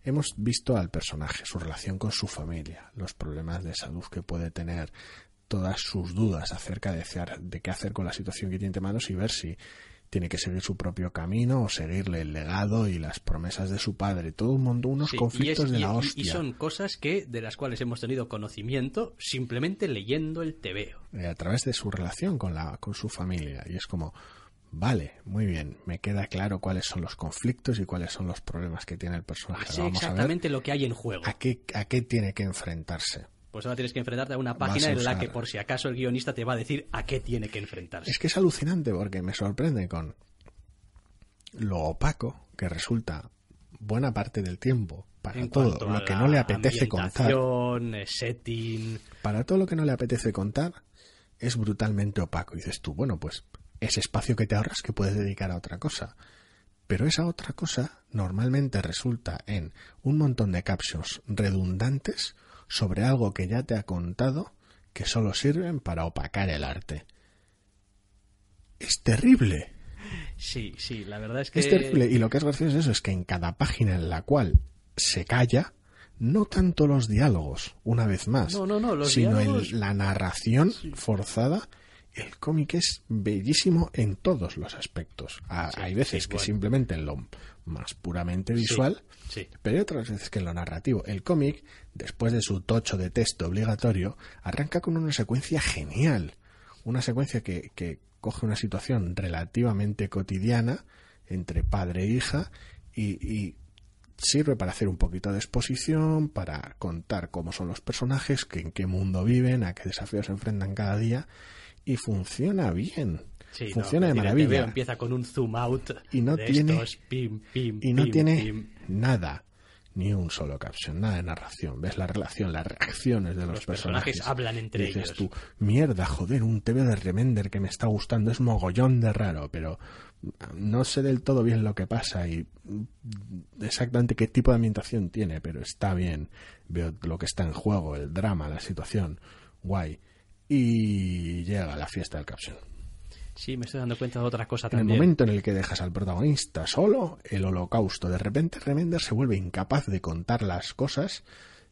Hemos visto al personaje, su relación con su familia, los problemas de salud que puede tener, todas sus dudas acerca de, qué hacer con la situación que tiene entre manos y ver si tiene que seguir su propio camino o seguirle el legado y las promesas de su padre. Todo un montón, unos Sí, conflictos es- de y- la hostia. Y son cosas que de las cuales hemos tenido conocimiento simplemente leyendo el TVO. eh, a través de su relación con la con su familia y es como vale muy bien me queda claro cuáles son los conflictos y cuáles son los problemas que tiene el personaje vamos a ver exactamente lo que hay en juego. a qué a qué tiene que enfrentarse Pues ahora tienes que enfrentarte a una página a en la que por si acaso el guionista te va a decir a qué tiene que enfrentarse. es que es alucinante porque me sorprende con lo opaco que resulta buena parte del tiempo para en todo lo que no le apetece contar eh, setting, para todo lo que no le apetece contar es brutalmente opaco. Y dices tú, bueno, pues ese espacio que te ahorras que puedes dedicar a otra cosa. Pero esa otra cosa normalmente resulta en un montón de captions redundantes sobre algo que ya te ha contado que solo sirven para opacar el arte. Es terrible. Sí, sí, la verdad es que Es terrible. Y lo que es gracioso es eso, es que en cada página en la cual se calla, no tanto los diálogos, una vez más, No, no, no, los sino el- la narración forzada. El cómic es bellísimo en todos los aspectos. Ah, Sí, hay veces sí, que bueno. simplemente en lo más puramente visual, sí. pero hay otras veces que en lo narrativo. El cómic, después de su tocho de texto obligatorio, arranca con una secuencia genial. Una secuencia que, que coge una situación relativamente cotidiana entre padre e hija y, y sirve para hacer un poquito de exposición, para contar cómo son los personajes, que en qué mundo viven, a qué desafíos se enfrentan cada día y funciona bien. Sí, no, funciona de maravilla empieza con un zoom out Y no de tiene- estos, pim, pim, y no pim, tiene nada, ni un solo caption, nada de narración. Ves la relación, las reacciones de los, Los personajes hablan entre dices ellos. tú, mierda, joder, un TV de Remender que me está gustando es mogollón de raro, pero no sé del todo bien lo que pasa y exactamente qué tipo de ambientación tiene, pero está bien. Veo lo que está en juego, el drama, la situación, guay. Y llega la fiesta del caption. Sí, me estoy dando cuenta de otra cosa En el también. momento en el que dejas al protagonista solo, el holocausto, de repente Remender se vuelve incapaz de contar las cosas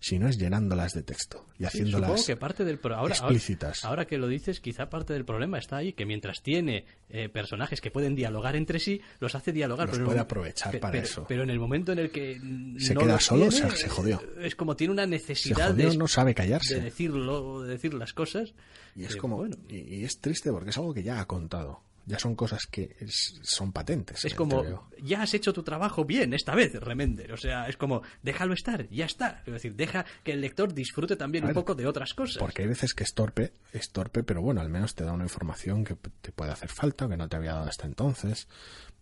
si no es llenándolas de texto y Sí, haciéndolas Supongo que parte del pro- ahora, explícitas. Ahora, ahora que lo dices, quizá parte del problema está ahí, que mientras tiene eh, personajes que pueden dialogar entre sí, los hace dialogar. Los pero puede aprovechar para pero- eso. Pero en el momento en el que Se no queda solo, tiene, se- se jodió. Es como tiene una necesidad jodió, de, no sabe de callarse. decirlo, de decir las cosas. Y es que, como bueno, y, y es triste porque es algo que ya ha contado. Ya son cosas que es- son patentes. en es el como, ya has hecho tu trabajo bien esta vez, Remender. O sea, es como, déjalo estar, ya está. Es decir, deja que el lector disfrute también un poco de otras cosas. Porque hay veces que es torpe, es torpe, pero bueno, al menos te da una información que te puede hacer falta, que no te había dado hasta entonces.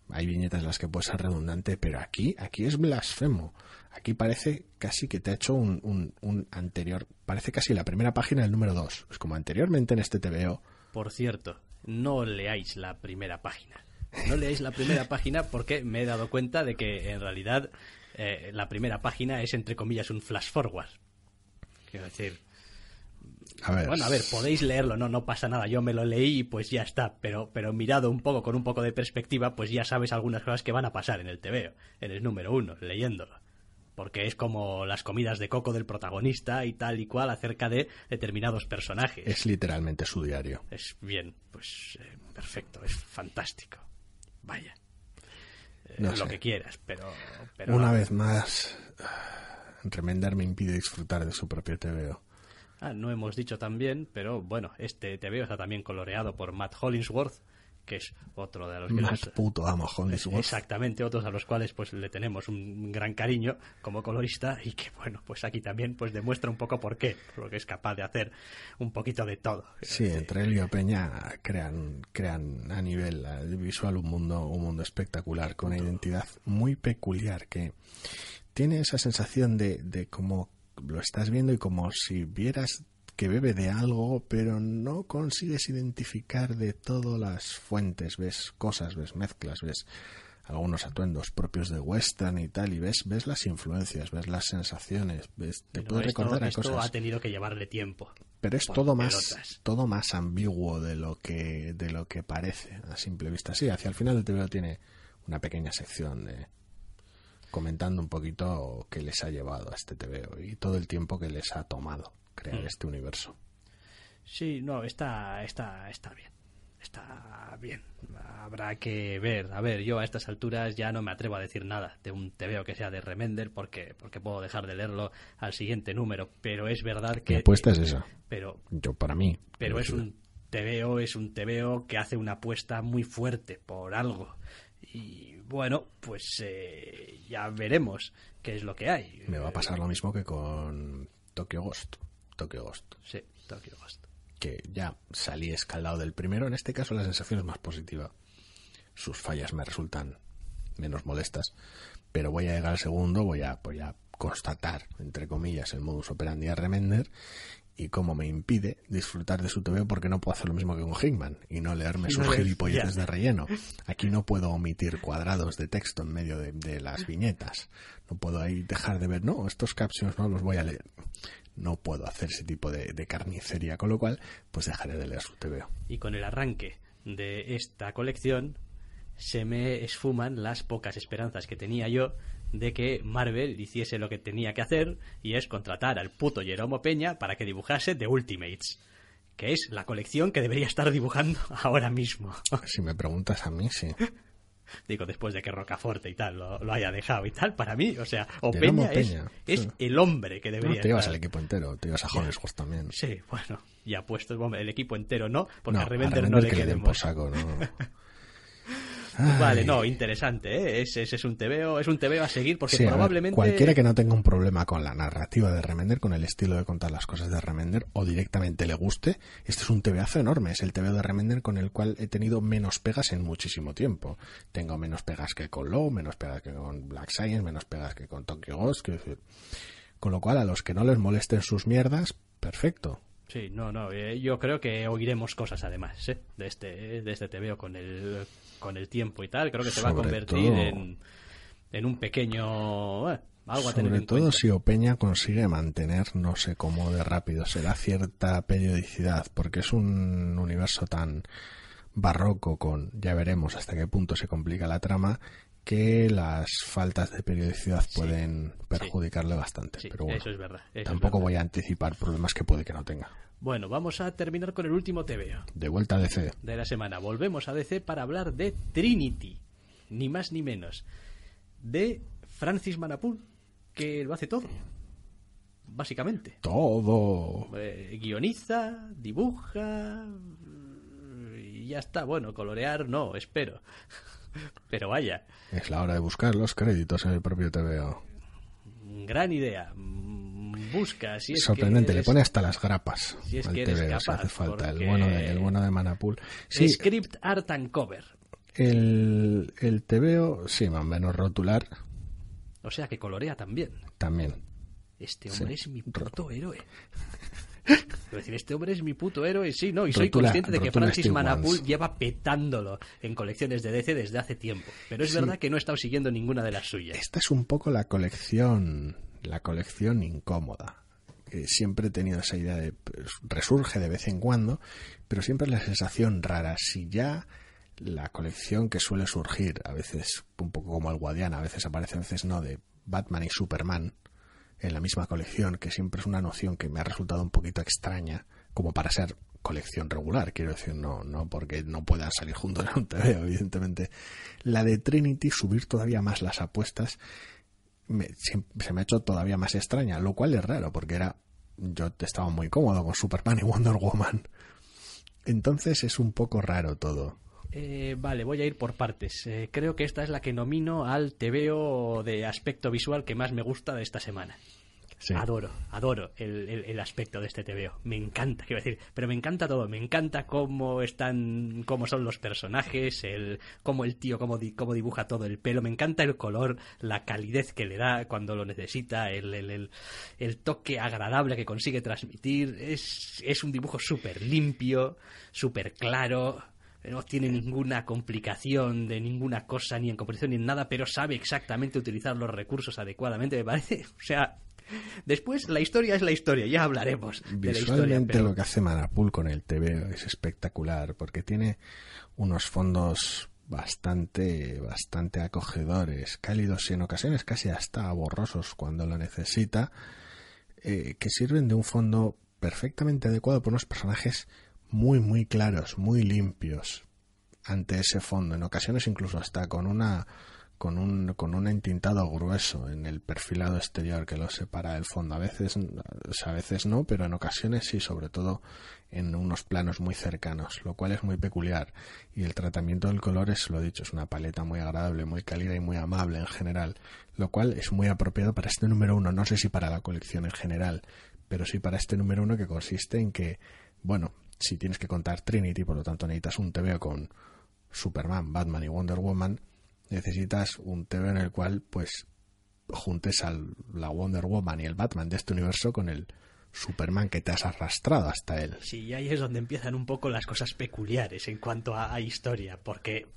Hay viñetas en las que puede ser redundante, pero aquí, aquí es blasfemo. Aquí parece casi que te ha hecho un, un, un anterior, parece casi la primera página del número 2. Es como anteriormente en este TVO. Por cierto, no leáis la primera página. No leáis la primera página porque me he dado cuenta de que en realidad eh, la primera página es entre comillas un flash forward. Quiero decir, A ver. Bueno, a ver, podéis leerlo, no, no pasa nada. Yo me lo leí y pues ya está. Pero, pero mirado un poco, con un poco de perspectiva, pues ya sabes algunas cosas que van a pasar en el TVO, en el número uno, leyéndolo. Porque es como las comidas de coco del protagonista y tal y cual acerca de determinados personajes. Es literalmente su diario. Es bien, pues eh, perfecto, es fantástico. Vaya. Eh, No lo sé. que quieras, pero. pero Una vez más, Remender me impide disfrutar de su propio TVO. Ah, no hemos dicho también, pero bueno, este TVO está también coloreado por Matt Hollingsworth, que es otro de los Más nos- puto amo. Exactamente, otros a los cuales pues le tenemos un gran cariño como colorista y que bueno, pues aquí también pues demuestra un poco por qué, porque es capaz de hacer un poquito de todo. Sí, entre él y Opeña crean, crean a nivel visual un mundo, un mundo espectacular, con una identidad muy peculiar que tiene esa sensación de, de como lo estás viendo y como si vieras que bebe de algo, pero no consigues identificar de todas las fuentes, ves cosas, ves mezclas, ves algunos atuendos propios de western y tal, y ves, ves las influencias, ves las sensaciones, ves, te Pero puedes esto- recordar a esto cosas. ha tenido que llevarle tiempo. Pero es todo más, todo más ambiguo de lo que, de lo que parece a simple vista. Sí, hacia el final el TVO tiene una pequeña sección de comentando un poquito qué les ha llevado a este TVO y todo el tiempo que les ha tomado crear Mm. este universo. Sí, no, está, está, está bien. Está bien. Habrá que ver. A ver, yo a estas alturas ya no me atrevo a decir nada de un TVO que sea de Remender porque, porque puedo dejar de leerlo al siguiente número. Pero es verdad que. apuesta es esa. Pero, Yo, para mí. pero es un TVO, es un TVO que hace una apuesta muy fuerte por algo. Y bueno, pues eh, ya veremos qué es lo que hay. Me va a pasar lo mismo que con Tokyo Ghost. Tokyo Ghost. Sí, Tokyo Ghost. que ya salí escaldado del primero. En este caso la sensación es más positiva. Sus fallas me resultan menos molestas. Pero voy a llegar al segundo, voy a, voy a constatar, entre comillas, el modus operandi a Remender y cómo me impide disfrutar de su TV porque no puedo hacer lo mismo que con Hickman y no leerme sus no gilipolleces de relleno. Aquí no puedo omitir cuadrados de texto en medio de, de las viñetas. No puedo ahí dejar de ver, no, estos captions no los voy a leer. No puedo hacer ese tipo de, de carnicería, con lo cual, pues dejaré de leer su TVO. y con el arranque de esta colección se me esfuman las pocas esperanzas que tenía yo de que Marvel hiciese lo que tenía que hacer y es contratar al puto Jeromo Peña para que dibujase The Ultimates, que es la colección que debería estar dibujando ahora mismo. Si me preguntas a mí, sí. Digo, después de que Rocaforte y tal lo, lo haya dejado y tal, para mí, o sea, o Jeromo Peña, es, es el hombre que No, debería te llevas estar. al equipo entero, te llevas a Hollingsworth también. Sí, bueno, ya puestos, bueno, el equipo entero no, porque no, a Revender a no le que le den por saco, ¿no? Vale, no, interesante, ¿eh? Ese, ese es un TVO, es un TVO a seguir porque Sí, a ver, probablemente... cualquiera que no tenga un problema con la narrativa de Remender, con el estilo de contar las cosas de Remender, o directamente le guste, este es un TVazo enorme. Es el TVO de Remender con el cual he tenido menos pegas en muchísimo tiempo. Tengo menos pegas que con Low, menos pegas que con Black Science, menos pegas que con Tokyo Ghost. Con lo cual, a los que no les molesten sus mierdas, perfecto. Sí, no, no, eh, yo creo que oiremos cosas además, ¿eh? De este, de este TVO con el, con el tiempo y tal, creo que se va a convertir todo- en, en un pequeño... eh, algo a tener Sobre en todo cuenta. si Opeña consigue mantener, no sé cómo de rápido, será cierta periodicidad, porque es un universo tan barroco con, ya veremos hasta qué punto se complica la trama, que las faltas de periodicidad pueden perjudicarle bastante. Sí, Pero bueno, eso es verdad. eso es tampoco verdad. voy a anticipar problemas que puede que no tenga. Bueno, vamos a terminar con el último TVO De vuelta a DC. de la semana. Volvemos a DC para hablar de Trinity, ni más ni menos, de Francis Manapul, que lo hace todo, básicamente. Todo. Eh, guioniza, dibuja y ya está. Bueno, colorear no, espero. Pero vaya, Es la hora de buscar los créditos en el propio TVO. gran idea. Busca, si es Sorprendente, que le eres pone hasta las grapas si es al que TVO si capaz, hace falta. El bueno, de, el bueno de Manapul. Sí, Script Art and Cover. el, el TVO, sí, más o menos rotular, O sea que colorea también. también. Este hombre Sí. es mi puto héroe. Es decir, este hombre es mi puto héroe. Sí, no, y soy Rotula- consciente de que Francis Steve Manapul lleva petándolo en colecciones de DC desde hace tiempo. Pero es Sí. verdad que no he estado siguiendo ninguna de las suyas. Esta es un poco la colección, la colección incómoda. siempre he tenido esa idea de pues, resurge de vez en cuando, pero siempre es la sensación rara. Si ya la colección que suele surgir, a veces un poco como el Guadiana, a veces aparece, a veces no, de Batman y Superman en la misma colección, que siempre es una noción que me ha resultado un poquito extraña, como para ser colección regular, quiero decir, no, no porque no puedan salir juntos en un TV, evidentemente. La de Trinity, subir todavía más las apuestas, se me ha hecho todavía más extraña, lo cual es raro, porque era yo estaba muy cómodo con Superman y Wonder Woman. Entonces es un poco raro todo. Eh, vale, voy a ir por partes. Eh, creo que esta es la que nomino al TVO de aspecto visual que más me gusta de esta semana. Adoro, adoro el, aspecto de este TVO. Me encanta, quiero decir, pero me encanta todo. Me encanta cómo están, cómo son los personajes, el, cómo el tío, cómo, cómo dibuja todo el pelo. Me encanta el color, la calidez que le da cuando lo necesita, el, el, el toque agradable que consigue transmitir. Es, es un dibujo súper limpio, súper claro no tiene ninguna complicación de ninguna cosa, ni en composición ni en nada, pero sabe exactamente utilizar los recursos adecuadamente, me parece. O sea, después la historia es la historia, ya hablaremos de la historia. lo que hace Manapul con el TV es espectacular, porque tiene unos fondos bastante, bastante acogedores, cálidos y en ocasiones casi hasta borrosos cuando lo necesita, eh, que sirven de un fondo perfectamente adecuado por unos personajes muy, muy claros, muy limpios ante ese fondo. En ocasiones incluso hasta con una con un, con un entintado grueso en el perfilado exterior que lo separa del fondo. A veces, a veces no, pero en ocasiones sí, sobre todo en unos planos muy cercanos, lo cual es muy peculiar. Y el tratamiento del color es, lo dicho, es una paleta muy agradable, muy cálida y muy amable en general, lo cual es muy apropiado para este número uno. No sé si para la colección en general, pero sí para este número uno que consiste en que, bueno, si tienes que contar Trinity, por lo tanto necesitas un TV con Superman, Batman y Wonder Woman, necesitas un TV en el cual pues juntes a la Wonder Woman y el Batman de este universo con el Superman que te has arrastrado hasta él. Sí, ahí es donde empiezan un poco las cosas peculiares en cuanto a, historia, porque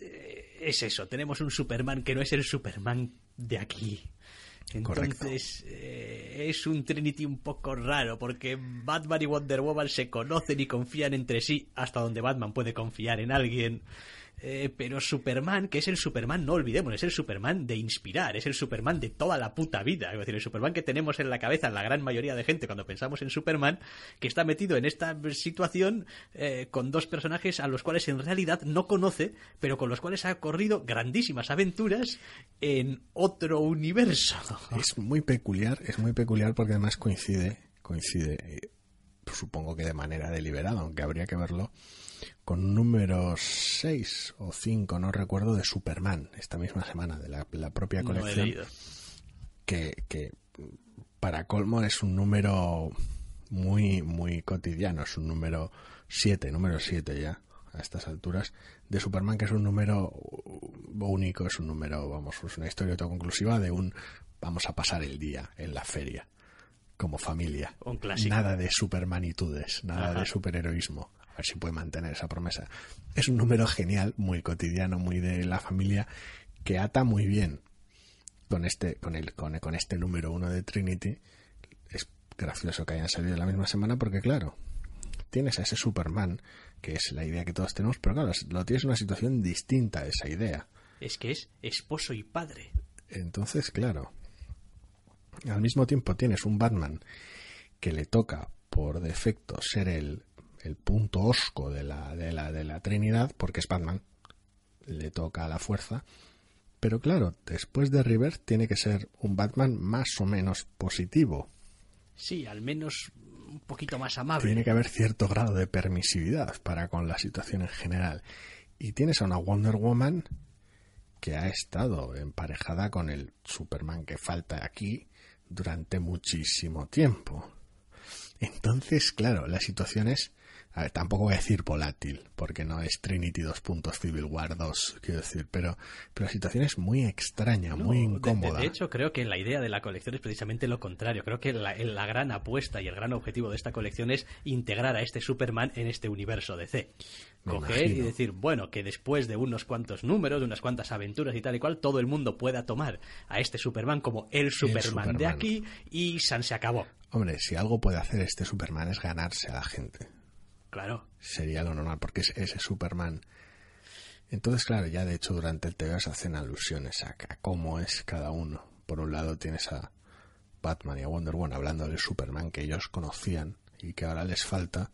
eh, es eso, tenemos un Superman que no es el Superman de aquí. Entonces eh, es un Trinity un poco raro porque Batman y Wonder Woman se conocen y confían entre sí hasta donde Batman puede confiar en alguien. Eh, pero Superman, que es el Superman, no olvidemos, es el Superman de inspirar, es el Superman de toda la puta vida. Es decir, el Superman que tenemos en la cabeza la gran mayoría de gente cuando pensamos en Superman, que está metido en esta situación eh, con dos personajes a los cuales en realidad no conoce, pero con los cuales ha corrido grandísimas aventuras en otro universo. Es muy peculiar, es muy peculiar porque además coincide, coincide, eh, supongo que de manera deliberada, aunque habría que verlo con número 6 o 5, no recuerdo, de Superman, esta misma semana, de la, propia colección. que, que para colmo es un número muy, muy cotidiano, es un número 7, número 7 ya, a estas alturas, de Superman, que es un número único, es un número, vamos, es una historia autoconclusiva de un vamos a pasar el día en la feria como familia. Un clásico. Nada de supermanitudes, nada de superheroísmo a ver si puede mantener esa promesa. Es un número genial, muy cotidiano, muy de la familia, que ata muy bien con este, con el, con, con este número uno de Trinity. Es gracioso que hayan salido la misma semana porque, claro, tienes a ese Superman, que es la idea que todos tenemos, pero claro, lo tienes en una situación distinta a esa idea. Es que es esposo y padre. Entonces, claro, al mismo tiempo tienes un Batman que le toca por defecto ser el el punto osco de la, de la, de la Trinidad, porque es Batman, le toca a la fuerza. Pero claro, después de River tiene que ser un Batman más o menos positivo. Sí, al menos un poquito más amable. Tiene que haber cierto grado de permisividad para con la situación en general. Y tienes a una Wonder Woman que ha estado emparejada con el Superman que falta aquí durante muchísimo tiempo. Entonces, claro, la situación es a ver, tampoco voy a decir volátil, porque no es Trinity 2. Civil War 2, quiero decir, pero, pero la situación es muy extraña, muy No, de- incómoda. De, de hecho, creo que la idea de la colección es precisamente lo contrario. Creo que la, la gran apuesta y el gran objetivo de esta colección es integrar a este Superman en este universo DC. Me Coger y decir, bueno, que después de unos cuantos números, de unas cuantas aventuras y tal y cual, todo el mundo pueda tomar a este Superman como el Superman, de Superman. aquí y San se acabó. Hombre, si algo puede hacer este Superman es ganarse a la gente. Claro. Sería lo normal, porque es ese Superman. Entonces, claro, ya de hecho durante el TV se hacen alusiones a, a cómo es cada uno. Por un lado tienes a Batman y a Wonder Woman hablando del Superman que ellos conocían y que ahora les falta.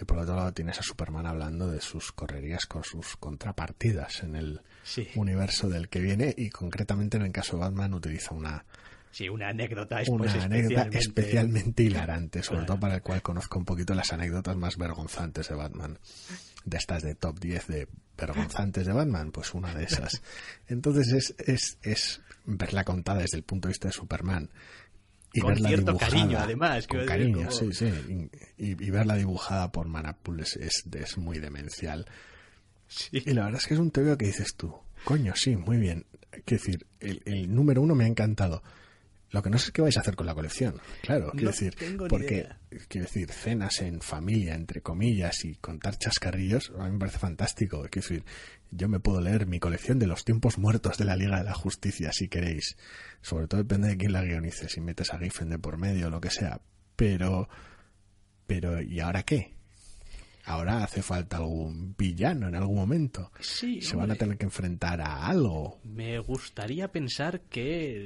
Y por otro lado tienes a Superman hablando de sus correrías con sus contrapartidas en el Sí. universo del que viene y concretamente en el caso de Batman utiliza una, Sí, una anécdota una pues, anécdota especialmente... especialmente hilarante, sobre Claro. todo para el cual conozco un poquito las anécdotas más vergonzantes de Batman. De estas de top 10 de vergonzantes de Batman, pues una de esas. Entonces es, es, es verla contada desde el punto de vista de Superman. Y Con verla cierto dibujada, cariño, además, Con cariño, como- sí, sí. Y, y verla dibujada por Manapul es, es, es muy demencial. Sí. Y la verdad es que es un TVO que dices tú, coño, sí, muy bien. Quiero decir, el, el número uno me ha encantado. Lo que no sé qué vais a hacer con la colección. Claro, quiero No decir, tengo ni porque, idea. quiero decir, cenas en familia, entre comillas, y contar chascarrillos, a mí me parece fantástico. Quiero decir, yo me puedo leer mi colección de los tiempos muertos de la Liga de la Justicia, si queréis. Sobre todo depende de quién la guionice, si metes a Giffen de por medio o lo que sea. Pero, pero, ¿y ahora qué? Ahora hace falta algún villano en algún momento. Sí, Se van a tener que enfrentar a algo. Me gustaría pensar que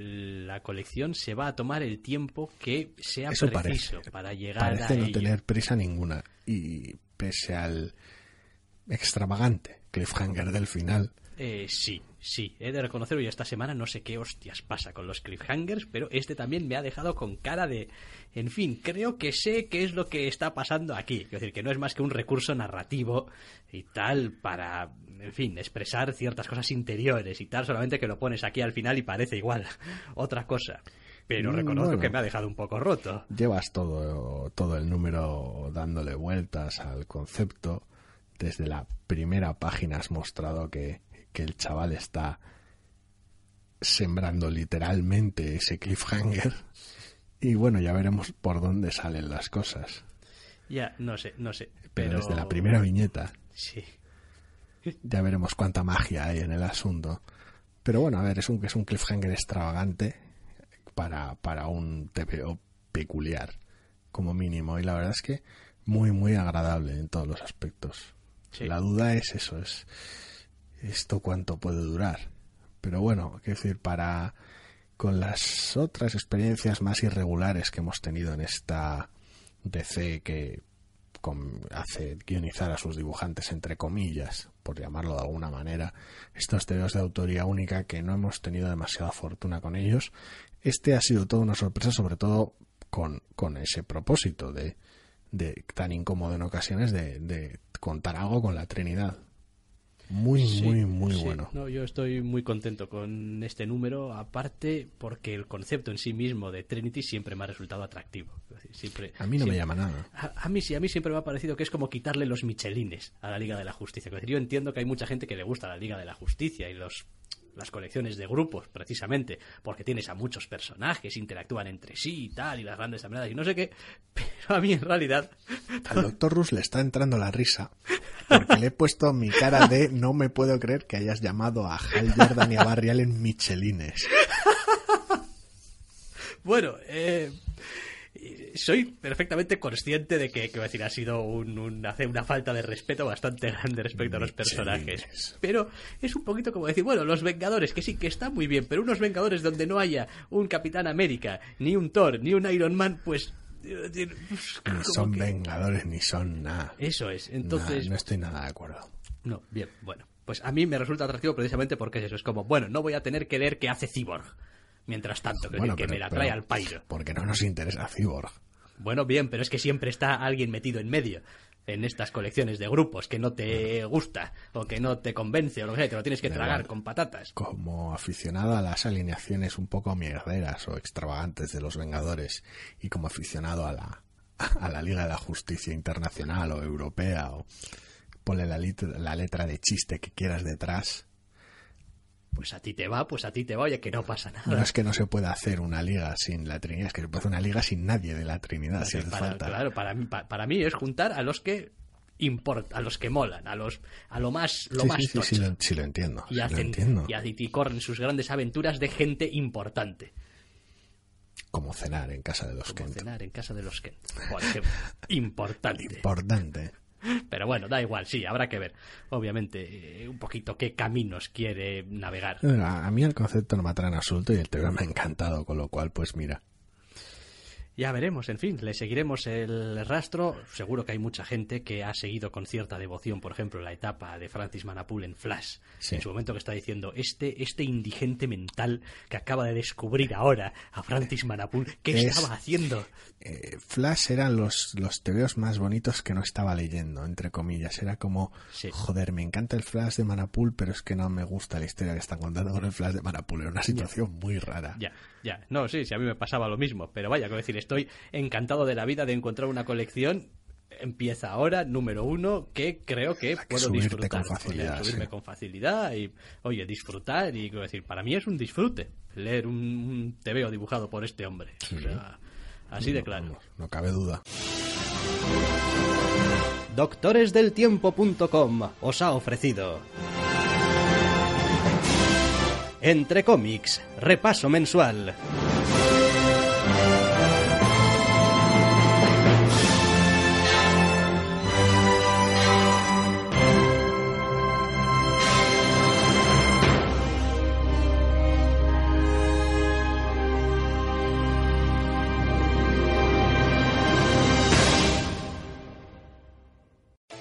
la colección se va a tomar el tiempo que sea Eso preciso parece. para llegar Parece a no ello. tener prisa ninguna. Y pese al extravagante cliffhanger del final, Eh, sí, sí, he de reconocerlo y esta semana no sé qué hostias pasa con los cliffhangers, pero este también me ha dejado con cara de... En fin, creo que sé qué es lo que está pasando aquí. Es decir, que no es más que un recurso narrativo y tal para, en fin, expresar ciertas cosas interiores y tal, solamente que lo pones aquí al final y parece igual otra cosa. Pero Mm, reconozco bueno. que me ha dejado un poco roto. llevas todo, todo el número dándole vueltas al concepto. Desde la primera página has mostrado que, que el chaval está sembrando literalmente ese cliffhanger. Y bueno, ya veremos por dónde salen las cosas. Ya, no sé, no sé. Pero, Pero, desde la primera viñeta Sí. ya veremos cuánta magia hay en el asunto. Pero bueno, a ver, es un, es un cliffhanger extravagante para, para un TVO peculiar, como mínimo. Y la verdad es que muy, muy agradable en todos los aspectos. Sí. La duda es eso, es esto cuánto puede durar. Pero bueno, quiero decir, para con las otras experiencias más irregulares que hemos tenido en esta DC que con- hace guionizar a sus dibujantes entre comillas, por llamarlo de alguna manera, estos TVOs de autoría única que no hemos tenido demasiada fortuna con ellos. Este ha sido toda una sorpresa, sobre todo con, con ese propósito de, de tan incómodo en ocasiones de, de contar algo con la Trinidad. Muy, Sí, muy, muy sí. bueno. No, yo estoy muy contento con este número, aparte porque el concepto en sí mismo de Trinity siempre me ha resultado atractivo. Siempre, A mí no me llama nada. A, a mí sí, a mí siempre me ha parecido que es como quitarle los michelines a la Liga de la Justicia. Es decir, yo entiendo que hay mucha gente que le gusta la Liga de la Justicia y los las colecciones de grupos, precisamente, porque tienes a muchos personajes, interactúan entre sí y tal, y las grandes amenazas y no sé qué, pero a mí en realidad Al doctor Rus le está entrando la risa porque le he puesto mi cara de no me puedo creer que hayas llamado a Hal Jordan y a Barry Allen Michelines. Bueno, eh, soy perfectamente consciente de que, decir, ha sido un, una falta de respeto bastante grande respecto a los personajes. Pero es un poquito como decir, bueno, los Vengadores, que sí, que están muy bien, pero unos Vengadores donde no haya un Capitán América, ni un Thor, ni un Iron Man, pues... eh, eh, pues, Ni son que- vengadores ni son nada. Eso es, Nah, entonces... no estoy nada de acuerdo. No, bien, bueno. Pues a mí me resulta atractivo precisamente porque es eso. Es como, bueno, no voy a tener que leer qué hace Cyborg. Mientras tanto, que, Bueno, que pero- me la pero- trae al pairo. Porque no nos interesa Cyborg. Bueno, bien, pero es que siempre está alguien metido en medio en estas colecciones de grupos que no te gusta o que no te convence o lo que sea, te lo tienes que tragar con patatas. Como aficionado a las alineaciones un poco mierderas o extravagantes de los Vengadores y como aficionado a la, a la Liga de la Justicia Internacional o Europea o ponle la, la letra de chiste que quieras detrás. Pues a ti te va, pues a ti te va, oye, que no pasa nada. No es que no se pueda hacer una liga sin la Trinidad, es que se puede hacer una liga sin nadie de la Trinidad, si hace falta. Claro, para para, mí es juntar a los que importa, a los que molan, a los a lo más lo más sí, sí, sí, lo, entiendo. Y, hacen, entiendo. y, corren sus grandes aventuras de gente importante. Como cenar en casa de los Como Kent. cenar en casa de los Kent. importante. Importante. Pero bueno, da igual, sí, habrá que ver, obviamente, eh, un poquito qué caminos quiere navegar. A mí el concepto no en absoluto y el tema me ha encantado, con lo cual, pues mira, ya veremos, en fin, le seguiremos el rastro. Seguro que hay mucha gente que ha seguido con cierta devoción, por ejemplo, la etapa de Francis Manapul en Flash. En su momento que está diciendo, este, este indigente mental que acaba de descubrir ahora a Francis Manapul, ¿qué estaba haciendo? Eh, Flash eran los, los tebeos más bonitos que no estaba leyendo, entre comillas. Era como, joder, me encanta el Flash de Manapul, pero es que no me gusta la historia que están contando con el Flash de Manapul. Era una situación muy rara. Ya, ya. No, sí, sí, a mí me pasaba lo mismo. Pero vaya, quiero decir, estoy encantado de la vida de encontrar una colección empieza ahora, número uno, que creo que puedo disfrutar. Con facilidad, subirme con facilidad y, oye, disfrutar. Y quiero decir, para mí es un disfrute leer un, te veo dibujado por este hombre. así de claro. No, cabe duda. Doctoresdeltiempo.com os ha ofrecido. Entre cómics, repaso mensual.